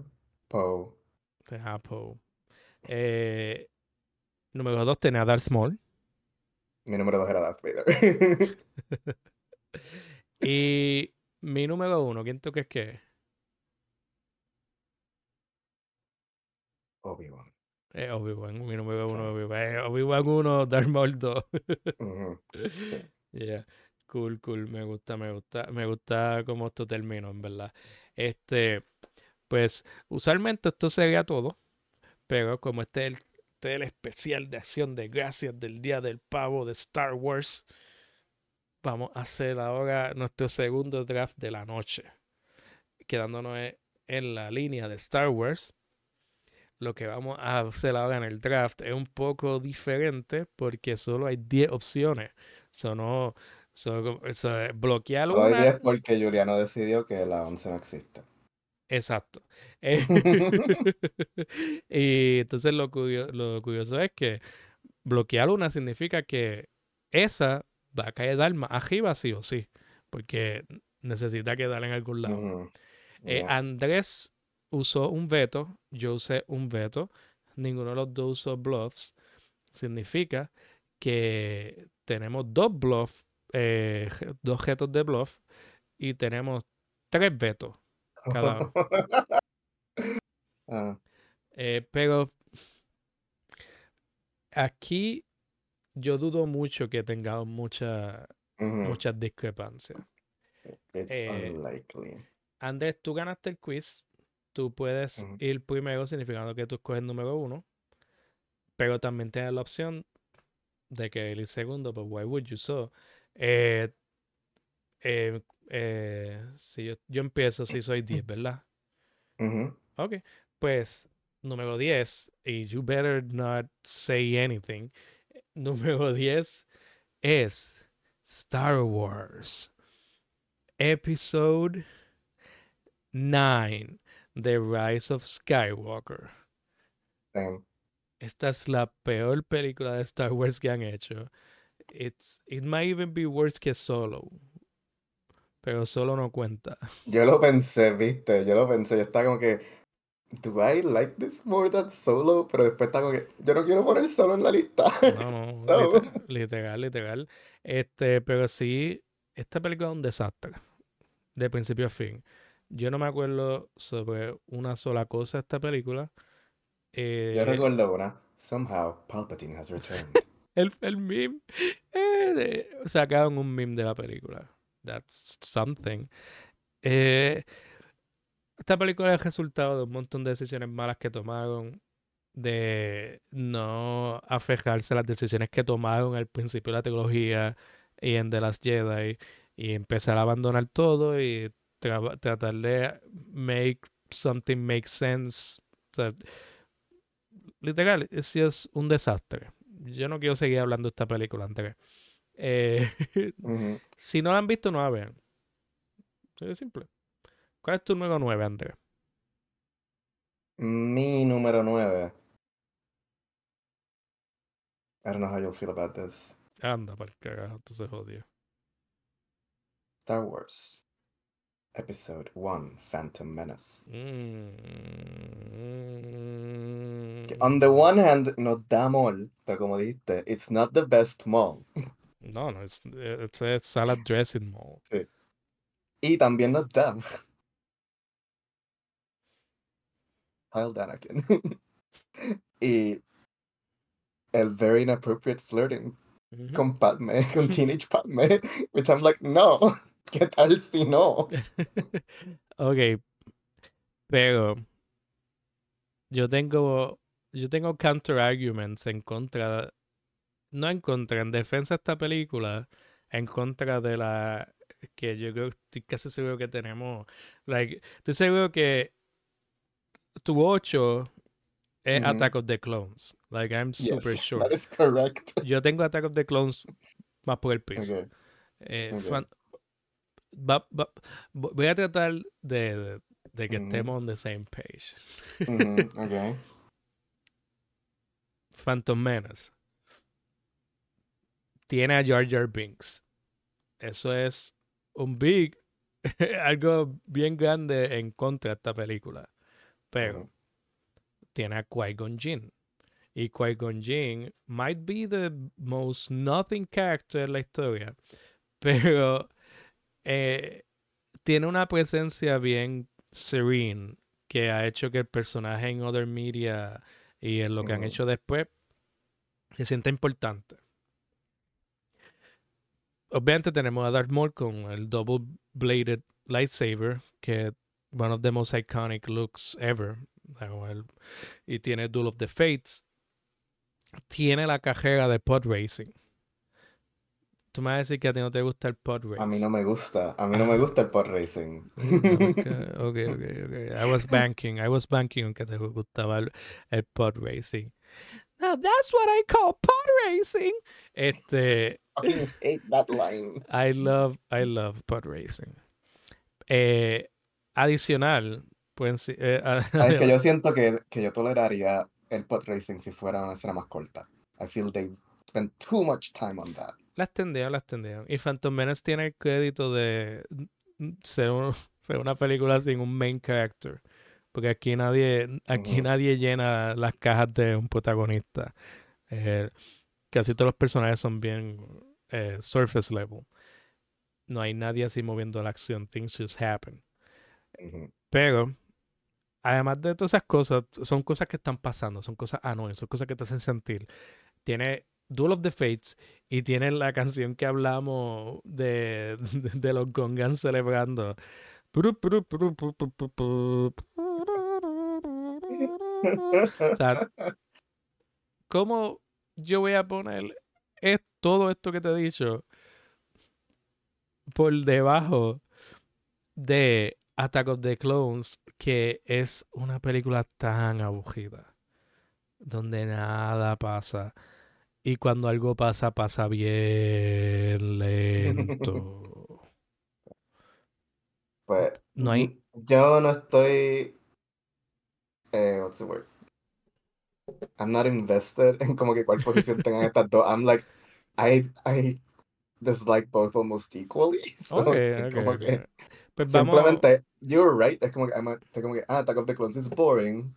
Poe. de Apple. Eh, número 2 tenía a Darth Maul. Mi número dos era Darth Vader. Y mi número 1, ¿quién tú crees que es? Obi-Wan. Eh, Obi-Wan, mi número Sí. 1 Obi-Wan. Eh, Obi-Wan 1, Darth Maul 2. Ujú. Yeah, cool, cool. Me gusta, me gusta, me gusta cómo esto terminó, en verdad. Este, pues, usualmente esto sería todo, pero como este es el, este es el especial de acción de gracias del Día del Pavo de Star Wars, vamos a hacer ahora nuestro segundo draft de la noche, quedándonos e- en la línea de Star Wars. Lo que vamos a hacer ahora en el draft es un poco diferente porque solo hay 10 opciones. So, no, so, so, bloquear una. 10 porque Juliano decidió que la 11 no existe. Exacto. Eh, y entonces lo, curio- lo curioso es que bloquear una significa que esa va a quedar más arriba sí o sí, porque necesita quedar en algún lado. Eh. Andrés usó un veto, yo usé un veto, ninguno de los dos usó bluffs. Significa que tenemos dos bluffs, eh, dos objetos de bluff y tenemos tres vetos cada uno. Ah, Eh, pero aquí yo dudo mucho que tengamos mucha, muchas discrepancias. It's Eh, unlikely. Andrés, tú ganaste el quiz. Tú puedes ir primero, significando que tú escoges el número uno. Pero también tienes la opción de que ir segundo, but why would you so? Eh, eh, eh, si yo, yo empiezo si soy 10, ¿verdad? Ujú. Ok, pues número 10, y you better not say anything. Número 10 es Star Wars Episode 9, The Rise of Skywalker. Esta es la peor película de Star Wars que han hecho. It's, it might even be worse que Solo. Pero Solo no cuenta. Yo lo pensé, viste, yo lo pensé, yo estaba como que, do I like this more than Solo? Pero después estaba como que, yo no quiero poner Solo en la lista. No, no, No. liter- literal, literal. Este, pero sí, esta película es un desastre. De principio a fin. Yo no me acuerdo sobre una sola cosa de esta película. Yo Eh, recuerdo una, somehow Palpatine has returned. el, el meme. eh, de- sacaron un meme de la película. That's something. Eh, esta película es el resultado de un montón de decisiones malas que tomaron. De no afejarse a las decisiones que tomaron al principio de la trilogía y en The Last Jedi. Y empezar a abandonar todo y tra- tratar de make something make sense. O sea, literal, es es un desastre. Yo no quiero seguir hablando de esta película, Andrés. Eh, Ujú. si no la han visto, no la vean. De simple. ¿Cuál es tu número 9, Andrés? Mi número 9. I don't know how you'll feel about this. Anda, para el carajo, tú se jodió. Star Wars. Episode 1, Phantom Menace. Mm-hmm. Que On the one hand, nos da mall, pero como dijiste, it's not the best mall. No, no, it's, es, es salad dressing mall. Sí. Y también nos da Kyle Danakin. y el very inappropriate flirting Ujú. con Padme, con Teenage Padme, which I'm like, no, ¿qué tal si no? ok, pero yo tengo yo tengo counter arguments en contra, no en contra, en defensa de esta película, en contra de la que yo creo, estoy casi seguro que tenemos, like, estoy seguro que tu 8 es. Attack of the Clones, like I'm super sure. that is correct. Yo tengo Attack of the Clones más por el piso. Okay. Eh, fan- va- va- vo- voy a tratar de, de- de que estemos on the same page. Okay. Phantom Menace tiene a Jar Jar Binks. eso es un big, algo bien grande en contra de esta película. Pero tiene a Qui-Gon Jinn. Y Qui-Gon Jinn might be the most nothing character en la historia, pero eh, tiene una presencia bien serene que ha hecho que el personaje en other media y en lo que han hecho después se sienta importante. Obviamente tenemos a Darth Maul con el double bladed lightsaber, que es one of the most iconic looks ever. Y tiene Duel of the Fates. Tiene la cajera de pod racing. Tú me vas a decir que a ti no te gusta el pod race. A mí no me gusta, a mí no me gusta el pod racing. Ok, ok, ok, ok. I was banking, I was banking on que te gustaba el, el pod racing. Now that's what I call pod racing. Este, Fucking hate that line. I love, I love pod racing. Eh, adicional, pueden si- eh, Es que yo siento que, que yo toleraría el pod racing si fuera una escena más corta. I feel they spend too much time on that. Las tendieron, las tendieron. Y Phantom Menace tiene el crédito de ser, un- ser una película sin un main character. Porque aquí nadie, aquí nadie llena las cajas de un protagonista. Eh, casi todos los personajes son bien eh, surface level. No hay nadie así moviendo la acción. Things just happen. Pero, además de todas esas cosas, son cosas que están pasando, son cosas annoying, son cosas que te hacen sentir. Tiene Duel of the Fates y tiene la canción que hablamos de, los Gongans celebrando. O sea, ¿cómo yo voy a poner todo esto que te he dicho por debajo de Attack of the Clones, que es una película tan aburrida, donde nada pasa. Y cuando algo pasa, pasa bien lento. Pues No hay- yo no estoy eh, what's the word? I'm not invested en como que cuál posición tengan estas dos. I'm like I I dislike both almost equally. So, Ok, es ok, como ok. que Pues vamos. simplemente you're right. Es como que, I'm a- como que ah, Attack of the Clones is boring.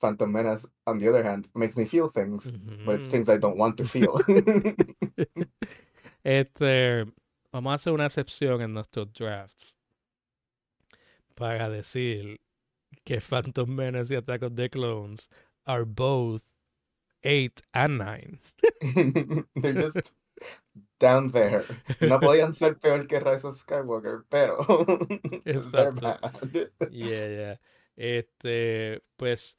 Phantom Menace, on the other hand, makes me feel things, but it's things I don't want to feel. Este, vamos a hacer una excepción en nuestros drafts para decir que Phantom Menace y Attack of the Clones are both 8 and 9. They're just down there. No podían ser peor que Rise of Skywalker, pero they're bad. Yeah, yeah. Este, pues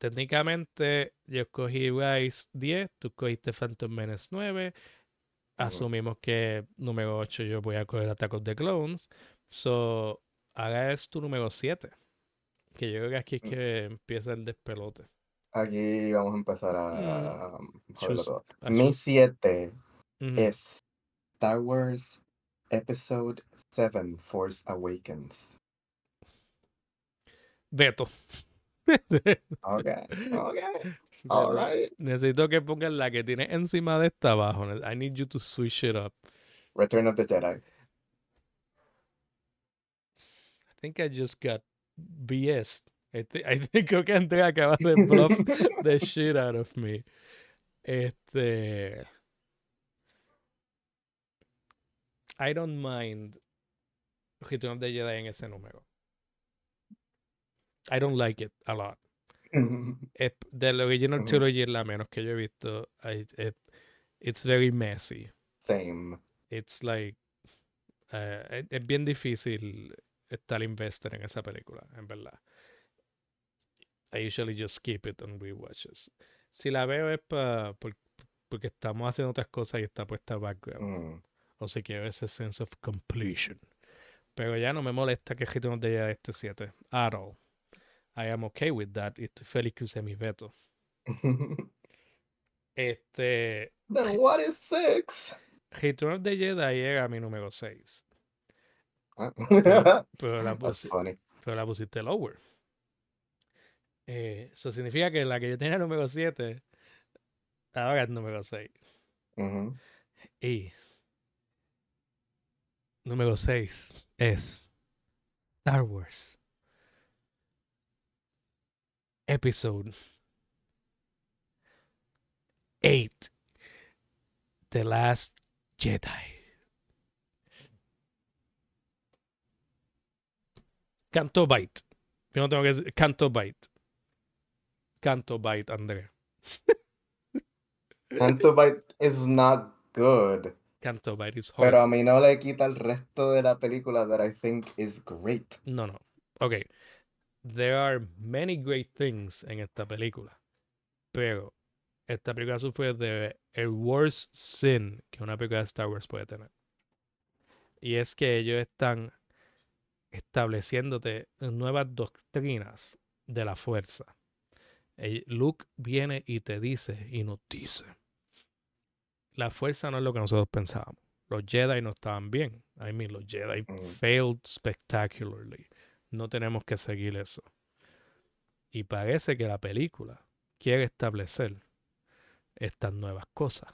técnicamente yo escogí Rise 10, tú cogiste Phantom Menace 9. Asumimos que número 8 yo voy a coger Attack of the Clones. So, ahora es tu número 7. Que yo creo que aquí es Mm. que empieza el despelote. Aquí vamos a empezar a Mm. joderlo todo. Mi chus- 7 Ujú. es Star Wars Episode 7 Force Awakens. Veto. Ok, ok, alright. Necesito que pongan la que tiene encima de esta abajo. I need you to switch it up. Return of the Jedi. I think I just got BS. I think creo que Andrea acaba de bluff the shit out of me. Este. I don't mind Return of the Jedi en ese número. I don't like it a lot. Es- de la original trilogy es la menos que yo he visto. I- it- it's very messy. Same. It's like. es, es bien difícil estar invested en esa película, en verdad. I usually just skip it on rewatches. Si la veo es pa, por- porque estamos haciendo otras cosas y está puesta background. Mm. O si quiero ese sense of completion. Pero ya no me molesta que Return of the Jedi este 7. At all. I am okay with that. Y estoy feliz que use mi veto. Este. Then what is six? Return of the Jedi era mi número 6. Ah. Pero la, pero la pusiste lower. Eh, eso significa que la que yo tenía número 7 ahora es número 6. Ujú. Y Número 6 es Star Wars. Episode 8. The Last Jedi. Canto Bite. Yo no tengo que decir Canto Bite. Canto Bite, André. Canto Bite is not good. Canto Bite is Pero horrible. a mí no le quita el resto de la película that I think is great. No, no. Ok. There are many great things en esta película. Pero esta película sufre de el worst sin que una película de Star Wars puede tener. Y es que ellos están estableciéndote nuevas doctrinas de la fuerza. Luke viene y te dice y nos dice. La fuerza no es lo que nosotros pensábamos. Los Jedi no estaban bien. I mean, los Jedi Mm. failed spectacularly. No tenemos que seguir eso. Y parece que la película quiere establecer estas nuevas cosas.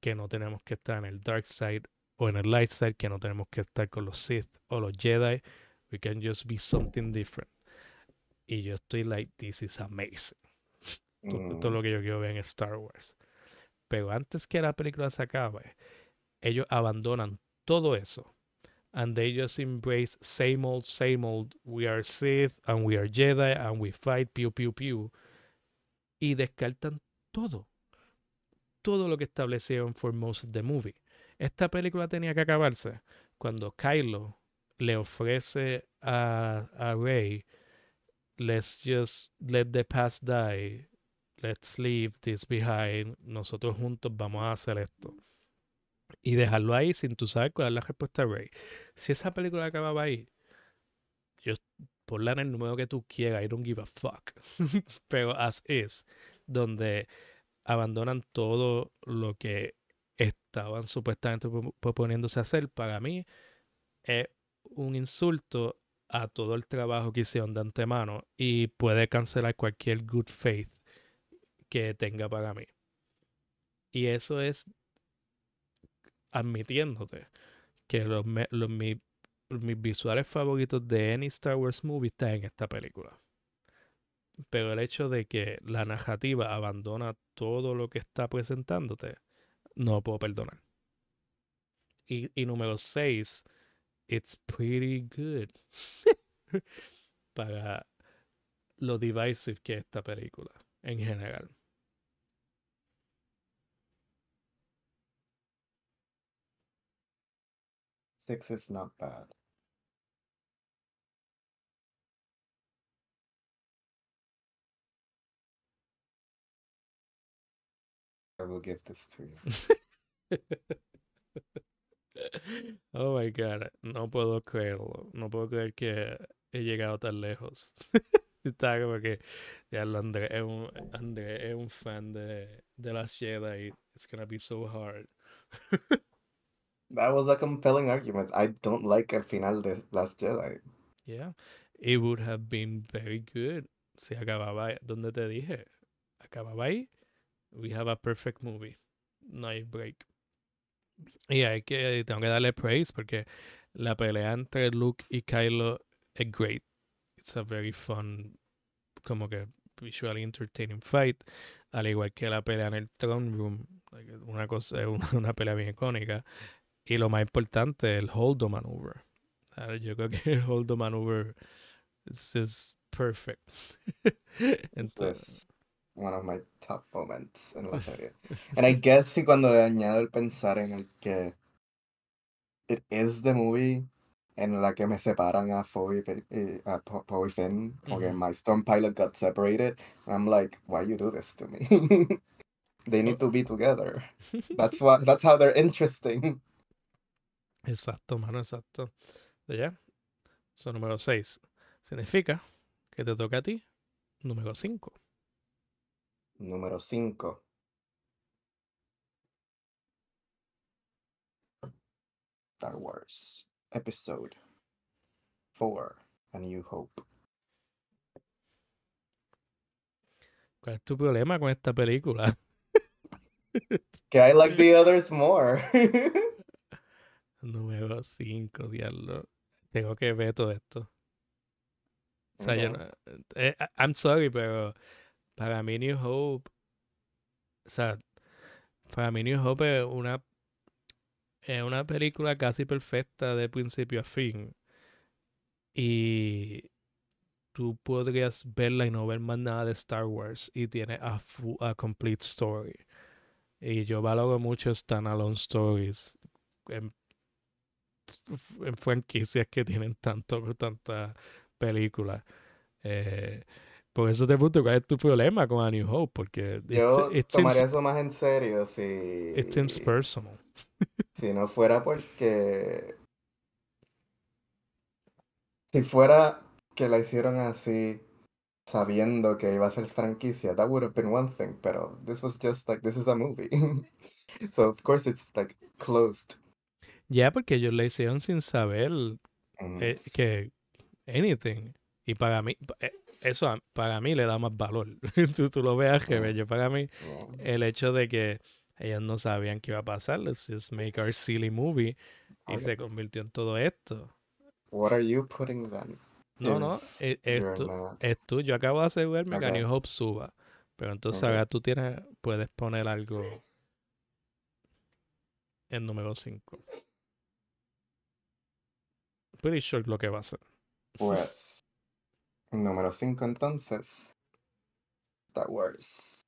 Que no tenemos que estar en el dark side o en el light side, que no tenemos que estar con los Sith o los Jedi. We can just be something different. Y yo estoy like, this is amazing. To- Mm, Todo lo que yo quiero ver en Star Wars. Pero antes que la película se acabe, ellos abandonan todo eso. And they just embrace same old, same old. We are Sith and we are Jedi and we fight, pew, pew, pew. Y descartan todo. Todo lo que establecieron for most of the movie. Esta película tenía que acabarse cuando Kylo le ofrece a, a Rey, let's just let the past die, let's leave this behind, nosotros juntos vamos a hacer esto. Y dejarlo ahí sin tú saber cuál es la respuesta a Rey. Si esa película acababa ahí, yo ponla en el número que tú quieras, I don't give a fuck. Pero as is, donde abandonan todo lo que estaban supuestamente pro- proponiéndose hacer, para mí es un insulto a todo el trabajo que hicieron de antemano y puede cancelar cualquier good faith que tenga para mí. Y eso es admitiéndote que los, me- los- mi- mis visuales favoritos de any Star Wars movie están en esta película. Pero el hecho de que la narrativa abandona todo lo que está presentándote, no puedo perdonar. Y, y número 6, it's pretty good. Para lo divisive que es esta película en general. Six is not bad. I will give this to you. Oh my god, no puedo creerlo. No puedo creer que he llegado tan lejos. Está como que ya André es un, André es un fan de, de las Jedi. It's gonna be so hard. That was a compelling argument. I don't like el final de Last Jedi. Yeah, it would have been very good si acababa donde te dije. Acababa ahí. We have a perfect movie. No break. Y hay que, tengo que darle praise porque la pelea entre Luke y Kylo es great. It's a very fun, como que visually entertaining fight. Al igual que la pelea en el Throne Room. una cosa, una pelea bien icónica. Y lo más importante, el Holdo Maneuver. Ah, Yo creo que el Holdo Maneuver is, perfect. This Entonces, is one of my top moments en la serie. And I guess si cuando le añado el pensar en el que it is the movie en la que me separan a Poe y, y- a Po- Poe Finn, como que Ujú. my storm pilot got separated, and I'm like, why you do this to me? They need to be together. That's why. That's how they're interesting. Exacto, mano, exacto. So, ya. So, número 6. Significa que te toca a ti. Número 5. Número 5. Star Wars Episode 4 A New Hope. ¿Cuál es tu problema con esta película? Que I like the others more. Número 5, diablo. Tengo que ver todo esto. O sea, yo no, eh, I'm sorry, pero para mí New Hope, o sea, para mí New Hope es una, es una película casi perfecta de principio a fin. Y tú podrías verla y no ver más nada de Star Wars y tiene a, a complete story. Y yo valoro mucho standalone stories en franquicias que tienen tanto, tanta película. Eh, por eso te pregunto, ¿cuál es tu problema con A New Hope? Porque yo tomaría eso más en serio si... It seems personal. si no fuera porque... Si fuera que la hicieron así sabiendo que iba a ser franquicia, that would have been one thing, pero this was just like, this is a movie. so of course it's like closed. Ya, porque ellos la hicieron sin saber eh, que anything. Y para mí, eh, eso para mí le da más valor. tú, tú, lo veas que bello. Para mí, el hecho de que ellos no sabían qué iba a pasar, let's just make our silly movie, y se convirtió en todo esto. What are you putting then? No, no, es, es, tú. Yo acabo de asegurarme que New Hope suba. Pero entonces ahora tú tienes, puedes poner algo en número 5. Pretty sure lo que va a ser. Pues, número 5 entonces. Star Wars.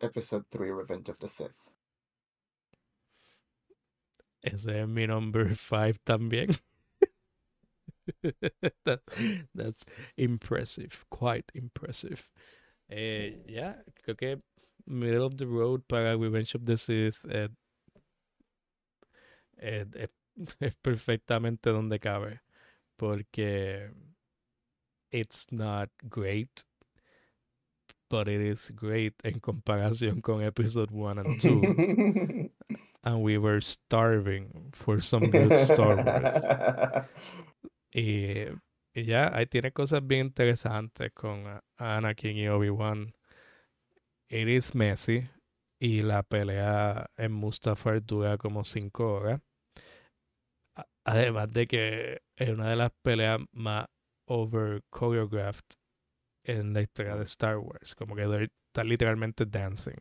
Episode 3, Revenge of the Sith. Ese es mi number 5 también. that, that's impressive, quite impressive. Eh, yeah, creo que middle of the road para Revenge of the Sith eh, eh, es perfectamente donde cabe. Porque it's not great, but it is great en comparación con episode 1 and 2. and we were starving for some good Star Wars. Y, ya, ahí tiene cosas bien interesantes con Anakin y Obi-Wan. It is messy. Y la pelea en Mustafar dura como 5 horas. Además de que es una de las peleas más over choreographed en la historia de Star Wars. Como que está literalmente dancing.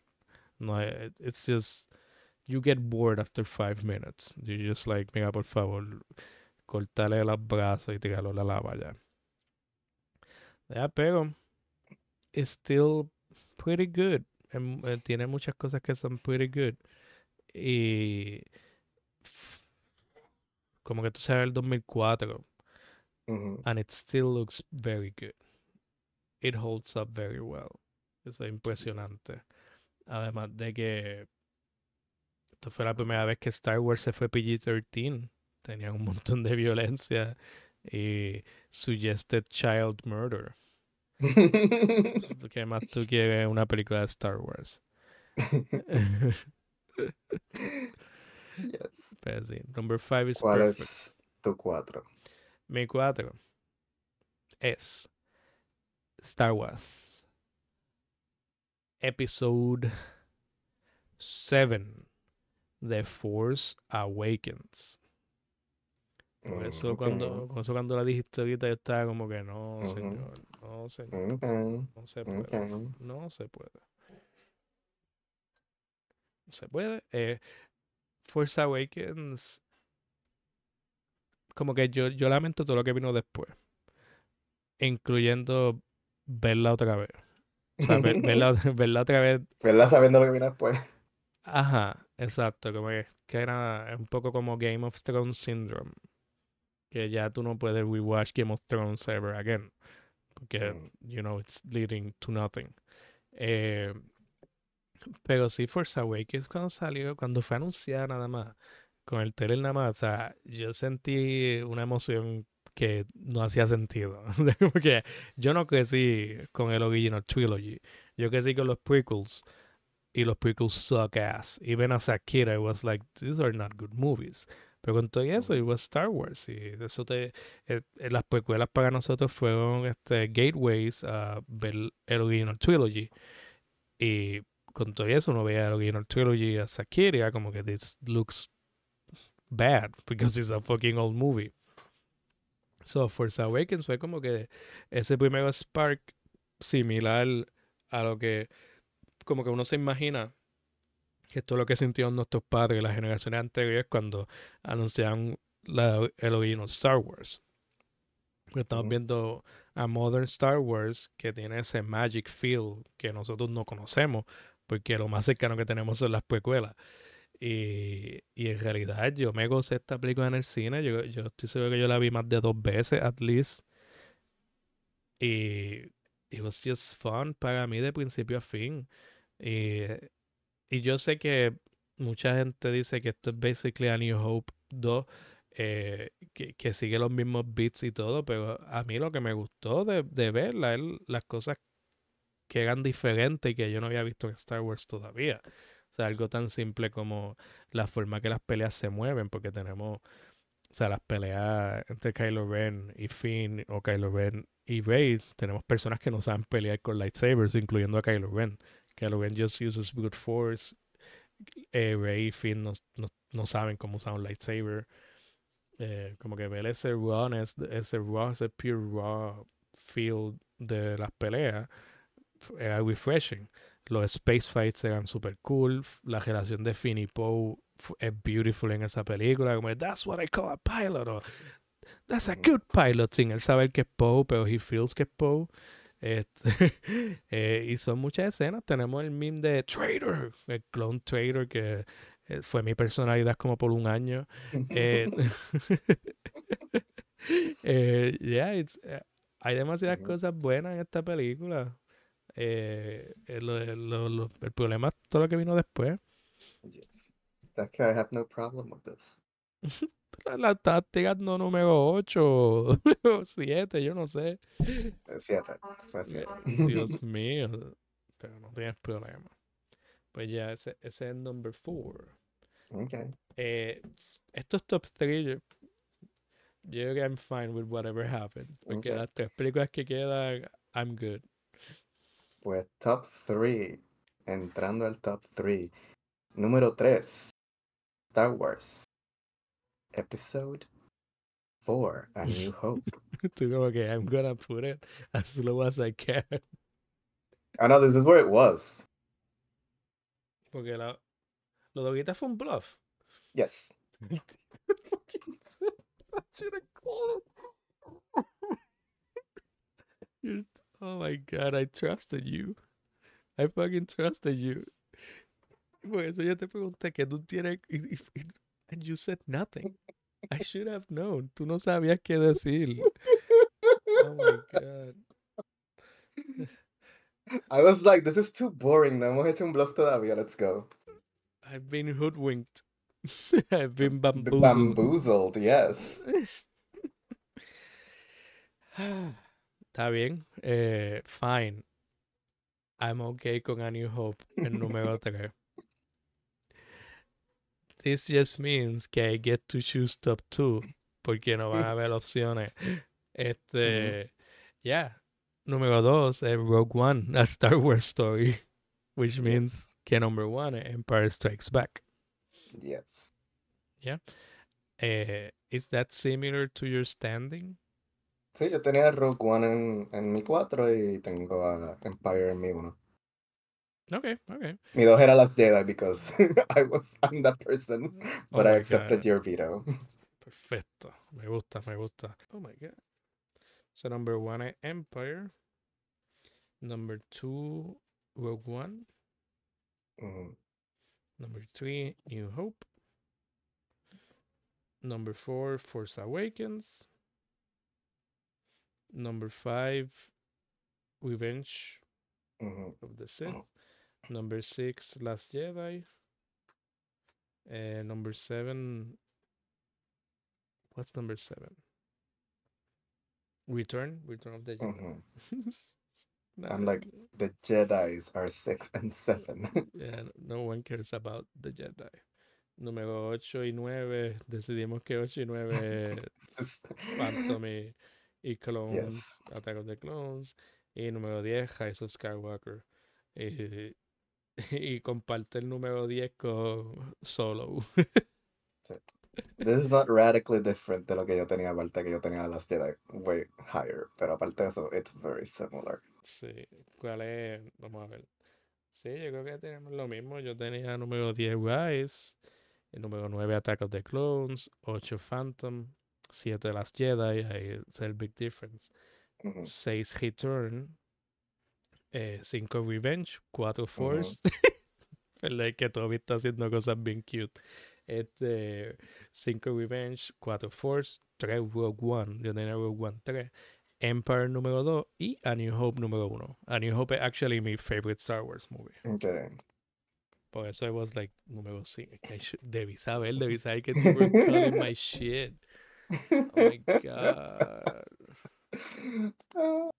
No, it's just you get bored after five minutes. You just like, mira, por favor, cortarle los brazos y tirarlo a la lava ya. Ya, pero it's still pretty good. Em, eh, tiene muchas cosas que son pretty good. Y como que tú sabes el 2004 and it still looks very good. It holds up very well. Eso es impresionante. Además de que esto fue la primera vez que Star Wars se fue PG-13 tenían un montón de violencia y suggested child murder. ¿Qué más tú quieres una película de Star Wars? yes. Pues sí, number five is ¿Cuál es tu cuatro? Mi cuatro es Star Wars Episode 7 The Force Awakens. Por mm, eso, cuando, eso cuando la dijiste ahorita yo estaba como que no, señor, no, señor. No se puede. No se puede. No se puede. Eh, Force Awakens. Como que yo, yo lamento todo lo que vino después. Incluyendo verla otra vez. O sea, verla, verla otra vez. Verla sabiendo lo que viene después. Ajá, exacto. Como que, que era un poco como Game of Thrones Syndrome que ya tú no puedes rewatch Game of Thrones ever again. Porque, mm. you know, it's leading to nothing. Eh, pero sí, Force Awakens cuando salió, cuando fue anunciada nada más, con el trailer nada más, o sea, yo sentí una emoción que no hacía sentido. Porque yo no crecí con el original trilogy. Yo crecí con los prequels. Y los prequels suck ass. Even as a kid, I was like, these are not good movies. Pero con todo eso, it was Star Wars. Y eso te. Eh, eh, las precuelas para nosotros fueron este, gateways a ver el original trilogy. Y con todo eso, uno veía el original trilogy a Sakiria, como que this looks bad because it's a fucking old movie. So Force Awakens fue como que ese primer spark similar a lo que como que uno se imagina que esto es lo que sintieron nuestros padres las generaciones anteriores cuando anunciaron la, el original Star Wars. Estamos viendo a Modern Star Wars que tiene ese magic feel que nosotros no conocemos porque lo más cercano que tenemos son las precuelas. Y, y, en realidad yo me gocé esta película en el cine. Yo, yo estoy seguro que yo la vi más de dos veces, at least. Y it was just fun para mí de principio a fin. Y, y yo sé que mucha gente dice que esto es basically a New Hope 2, eh, que, que, sigue los mismos beats y todo, pero a mí lo que me gustó de, de verla es las cosas que eran diferentes y que yo no había visto en Star Wars todavía. O sea, algo tan simple como la forma que las peleas se mueven, porque tenemos, o sea, las peleas entre Kylo Ren y Finn o Kylo Ren y Rey, tenemos personas que no saben pelear con lightsabers, incluyendo a Kylo Ren. Kylo Ren just uses brute force. Eh, Rey y Finn no, no, saben cómo usar un lightsaber. Eh, como que ver ese raw, ese raw, ese pure raw feel de las peleas era refreshing. Los space fights eran super cool. La relación de Finn y Poe es beautiful en esa película. Como, that's what I call a pilot. O, that's a good pilot. Sin él saber que es Poe, pero he feels que es Poe. Este, eh, y son muchas escenas. Tenemos el meme de Trader, el clone Trader, que eh, fue mi personalidad como por un año. eh, eh yeah, hay demasiadas cosas buenas en esta película. Eh, el, el, el, problema es todo lo que vino después. Yes. That's I have no problem with this. la táctica no número 8 o 7, yo no sé. 7, fue 7. Dios mío, pero no tienes problema. Pues ya, ese, ese es el number 4. Okay. Eh, estos top 3, yo, yo creo que I'm fine with whatever happens. Porque okay. las tres películas que quedan, I'm good. Pues top 3. Entrando al top 3. Número 3. Star Wars. Episode 4. A New Hope. Tú como que I'm gonna put it as slow as I can. I know this is where it was. Porque la, lo de fue un bluff. Yes. Oh my god, I trusted you. I fucking trusted you. Por eso yo te pregunté qué tú tienes. And you said nothing. I should have known. Tú no sabías qué decir. Oh my god. I was like, this is too boring. No hemos hecho un bluff todavía. Let's go. I've been hoodwinked. I've been bamboozled. Bamboozled, yes. Está bien. Eh, fine. I'm okay con A New Hope, el número 3. This just means que I get to choose top 2, porque no van a haber opciones. Este, yeah. Número 2 es Rogue One, a Star Wars story, which means yes. que number 1 es Empire Strikes Back. Yes. Yeah. Uh, is that similar to your standing? Sí, yo tenía Rogue One en, en mi 4 y tengo a Empire en mi 1. Ok, ok. Mi 2 era Last Jedi because I was, I'm that person, oh but oh I accepted God. your veto. Perfecto. Me gusta, me gusta. Oh my God. So number 1 es Empire. Number 2, Rogue One. Mm. Number 3, New Hope. Number 4, Force Awakens. Number five, Revenge mm-hmm. of the Sith. Number six, Last Jedi. And number seven, what's number seven? Return, Return of the Jedi. Mm-hmm. I'm like the Jedi's are six and seven. yeah, no one cares about the Jedi. Número 8 y 9, decidimos que 8 y 9 Phantom y y Clones, yes. Attack of the Clones. Y número 10, Rise of Skywalker. Y, y comparte el número 10 con Solo. sí. This is not radically different de lo que yo tenía, aparte que yo tenía las Jedi way higher, pero aparte de eso, it's very similar. Sí, ¿cuál es? Vamos a ver. Sí, yo creo que tenemos lo mismo. Yo tenía número 10 Rise, el número 9 Attack of the Clones, 8 Phantom, 7 Las Jedi, ahí es el big difference. Ujú, 6 Return, 5 Revenge, 4 ujú. Force. ¿Verdad? Que Toby está haciendo cosas bien cute. Este, 5 Revenge, 4 Force, 3 Rogue One. Yo tenía Rogue One 3. Empire número 2 y A New Hope número 1. A New Hope es actually mi favorite Star Wars movie. Okay. Por eso I was like número 5. Debí saber, debí saber que you were calling my shit. Oh my god. Ah,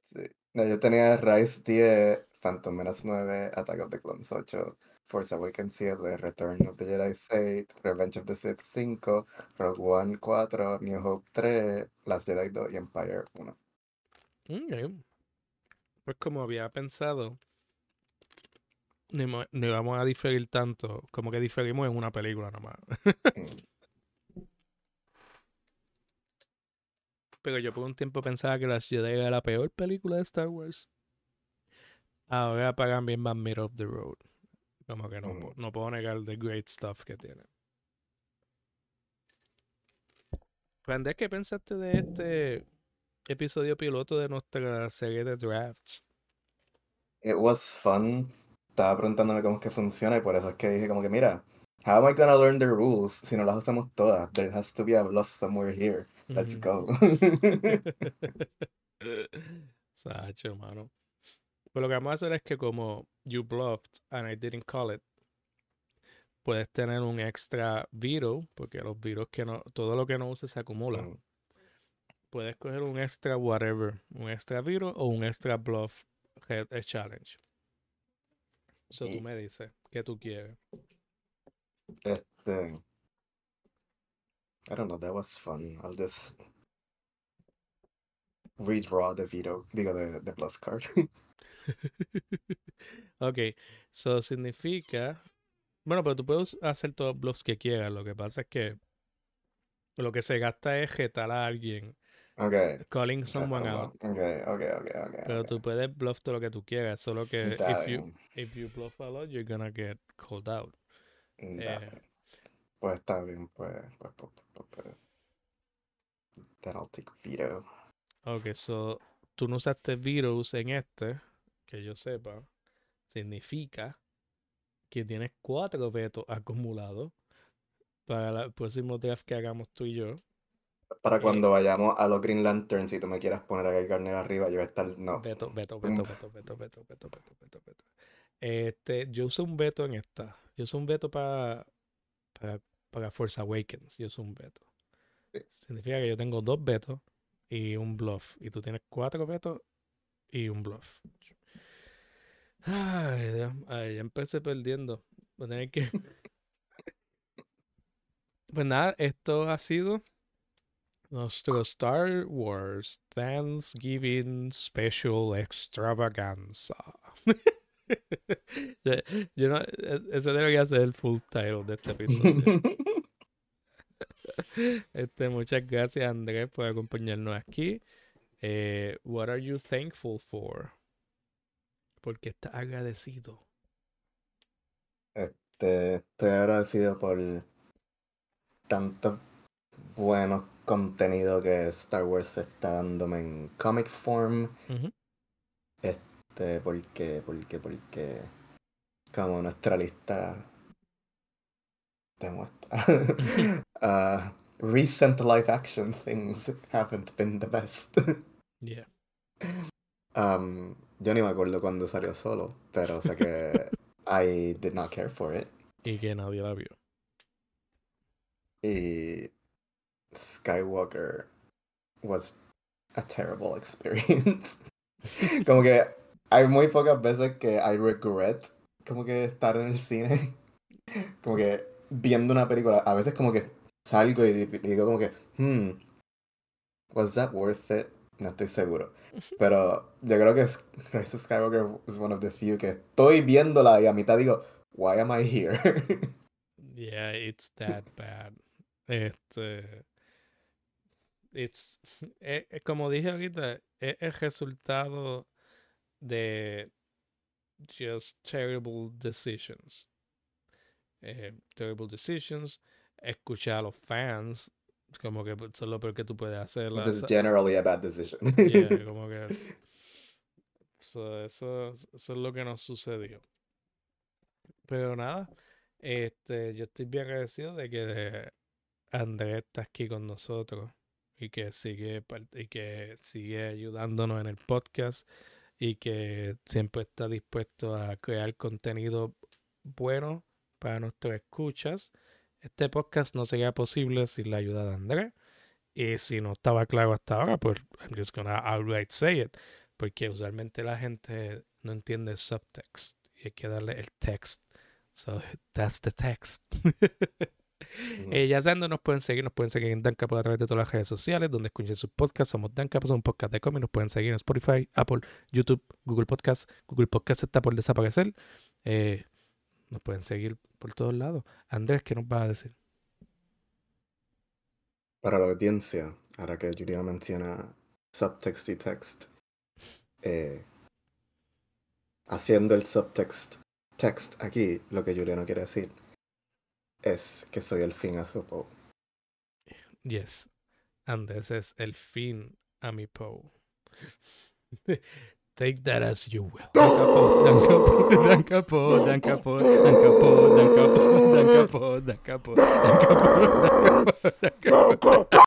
sí. No, yo tenía Rise 10, Phantom Menace 9, Attack of the Clones 8, Force Awakens 7, Return of the Jedi 6, Revenge of the Sith 5, Rogue One 4, New Hope 3, Last Jedi 2 y Empire 1. Ok. Pues como había pensado, no, íbamos- no íbamos a diferir tanto, como que diferimos en una película nomás. Mm. Pero yo por un tiempo pensaba que Las Jedi era la peor película de Star Wars. Ahora pagan bien más middle of the road. Como que no, no puedo negar the great stuff que tiene. Andrés, ¿qué pensaste de este episodio piloto de nuestra serie de drafts? It was fun. Estaba preguntándome cómo es que funciona y por eso es que dije como que mira, how am I gonna learn the rules si no las usamos todas? There has to be a bluff somewhere here. Let's go. Sacho, mano. Pues lo que vamos a hacer es que como you bluffed and I didn't call it, puedes tener un extra veto, porque los virus que no, todo lo que no uses se acumula. Mm. Puedes coger un extra whatever, un extra veto o un extra bluff head eh, challenge. Eso tú me dices, ¿qué tú quieres? Este. I don't know, that was fun. I'll just redraw the veto, digo, the, the bluff card. ok, eso significa. Bueno, pero tú puedes hacer todos los bluffs que quieras. Lo que pasa es que lo que se gasta es retar a alguien, okay. calling someone out. Okay, okay, okay, okay. Pero okay. tú puedes bluff todo lo que tú quieras. Solo que if you, if you bluff a lot, you're gonna get called out. Eh. Pues está bien, pues, pues, pues, pues, pues. Then I'll take veto. ok, so tú no usaste virus en este, que yo sepa, significa que tienes cuatro vetos acumulados para el próximo draft que hagamos tú y yo. Para Eh, cuando vayamos a los Green Lanterns, si tú me quieras poner a Guy Gardner arriba, yo voy a estar, no. Veto, veto, Mm. veto, veto, veto, veto, veto, veto, veto, veto. Este, yo uso un veto en esta. Yo uso un veto para, para, para Force Awakens. Yo uso un veto. Sí. Significa que yo tengo dos vetos y un bluff. Y tú tienes cuatro vetos y un bluff. Ay, Dios. Ay, ya empecé perdiendo. Voy a tener que. Pues nada, esto ha sido nuestro Star Wars Thanksgiving Special Extravaganza. yo, no, e- ese debería ser el full title de este episodio. Este, muchas gracias Andrés por acompañarnos aquí. Eh, what are you thankful for? Porque estás agradecido. Este, estoy agradecido por tanto buenos contenido que Star Wars está dándome en comic form. Ujú. Este, porque, porque, porque, como nuestra lista demuestra, uh, recent live action things haven't been the best. Yeah. Um, yo ni me acuerdo cuándo salió solo, pero sé que I did not care for it. Y que nadie la vio. Y Skywalker was a terrible experience. como que hay muy pocas veces que I regret como que estar en el cine. como que viendo una película. A veces como que salgo y di- digo como que, hmm, was that worth it? No estoy seguro. Pero yo creo que es- Rise of Skywalker was one of the few que estoy viéndola y a mitad digo, why am I here? Yeah, it's that bad. Este. It's, eh, eh, como dije ahorita, es el resultado de just terrible decisions. Eh, terrible decisions. Escuchar a los fans. Como que pues, eso es lo peor que tú puedes hacer. It's generally a bad decision. Yeah, como que. so, eso, eso es lo que nos sucedió. Pero nada, este, yo estoy bien agradecido de que Andrés está aquí con nosotros y que sigue y que sigue ayudándonos en el podcast y que siempre está dispuesto a crear contenido bueno para nuestros escuchas. Este podcast no sería posible sin la ayuda de Andrés. Y si no estaba claro hasta ahora, pues I'm just gonna outright say it. Porque usualmente la gente no entiende subtext. Y hay que darle el text. So that's the text. Eh, ya saben nos pueden seguir. Nos pueden seguir en Dancapo a través de todas las redes sociales, donde escuchen sus podcasts. Somos Dancapo, somos un podcast de cómics. Nos pueden seguir en Spotify, Apple, YouTube, Google Podcast. Google Podcast está por desaparecer. Eh, nos pueden seguir por todos lados. Andrés, ¿qué nos vas a decir? Para la audiencia, ahora que Julia menciona subtext y text, eh, haciendo el subtext text aquí, lo que Julia no quiere decir es que soy el fin a su po. Yes. Andrés es el fin a mi Poe. Take that as you will.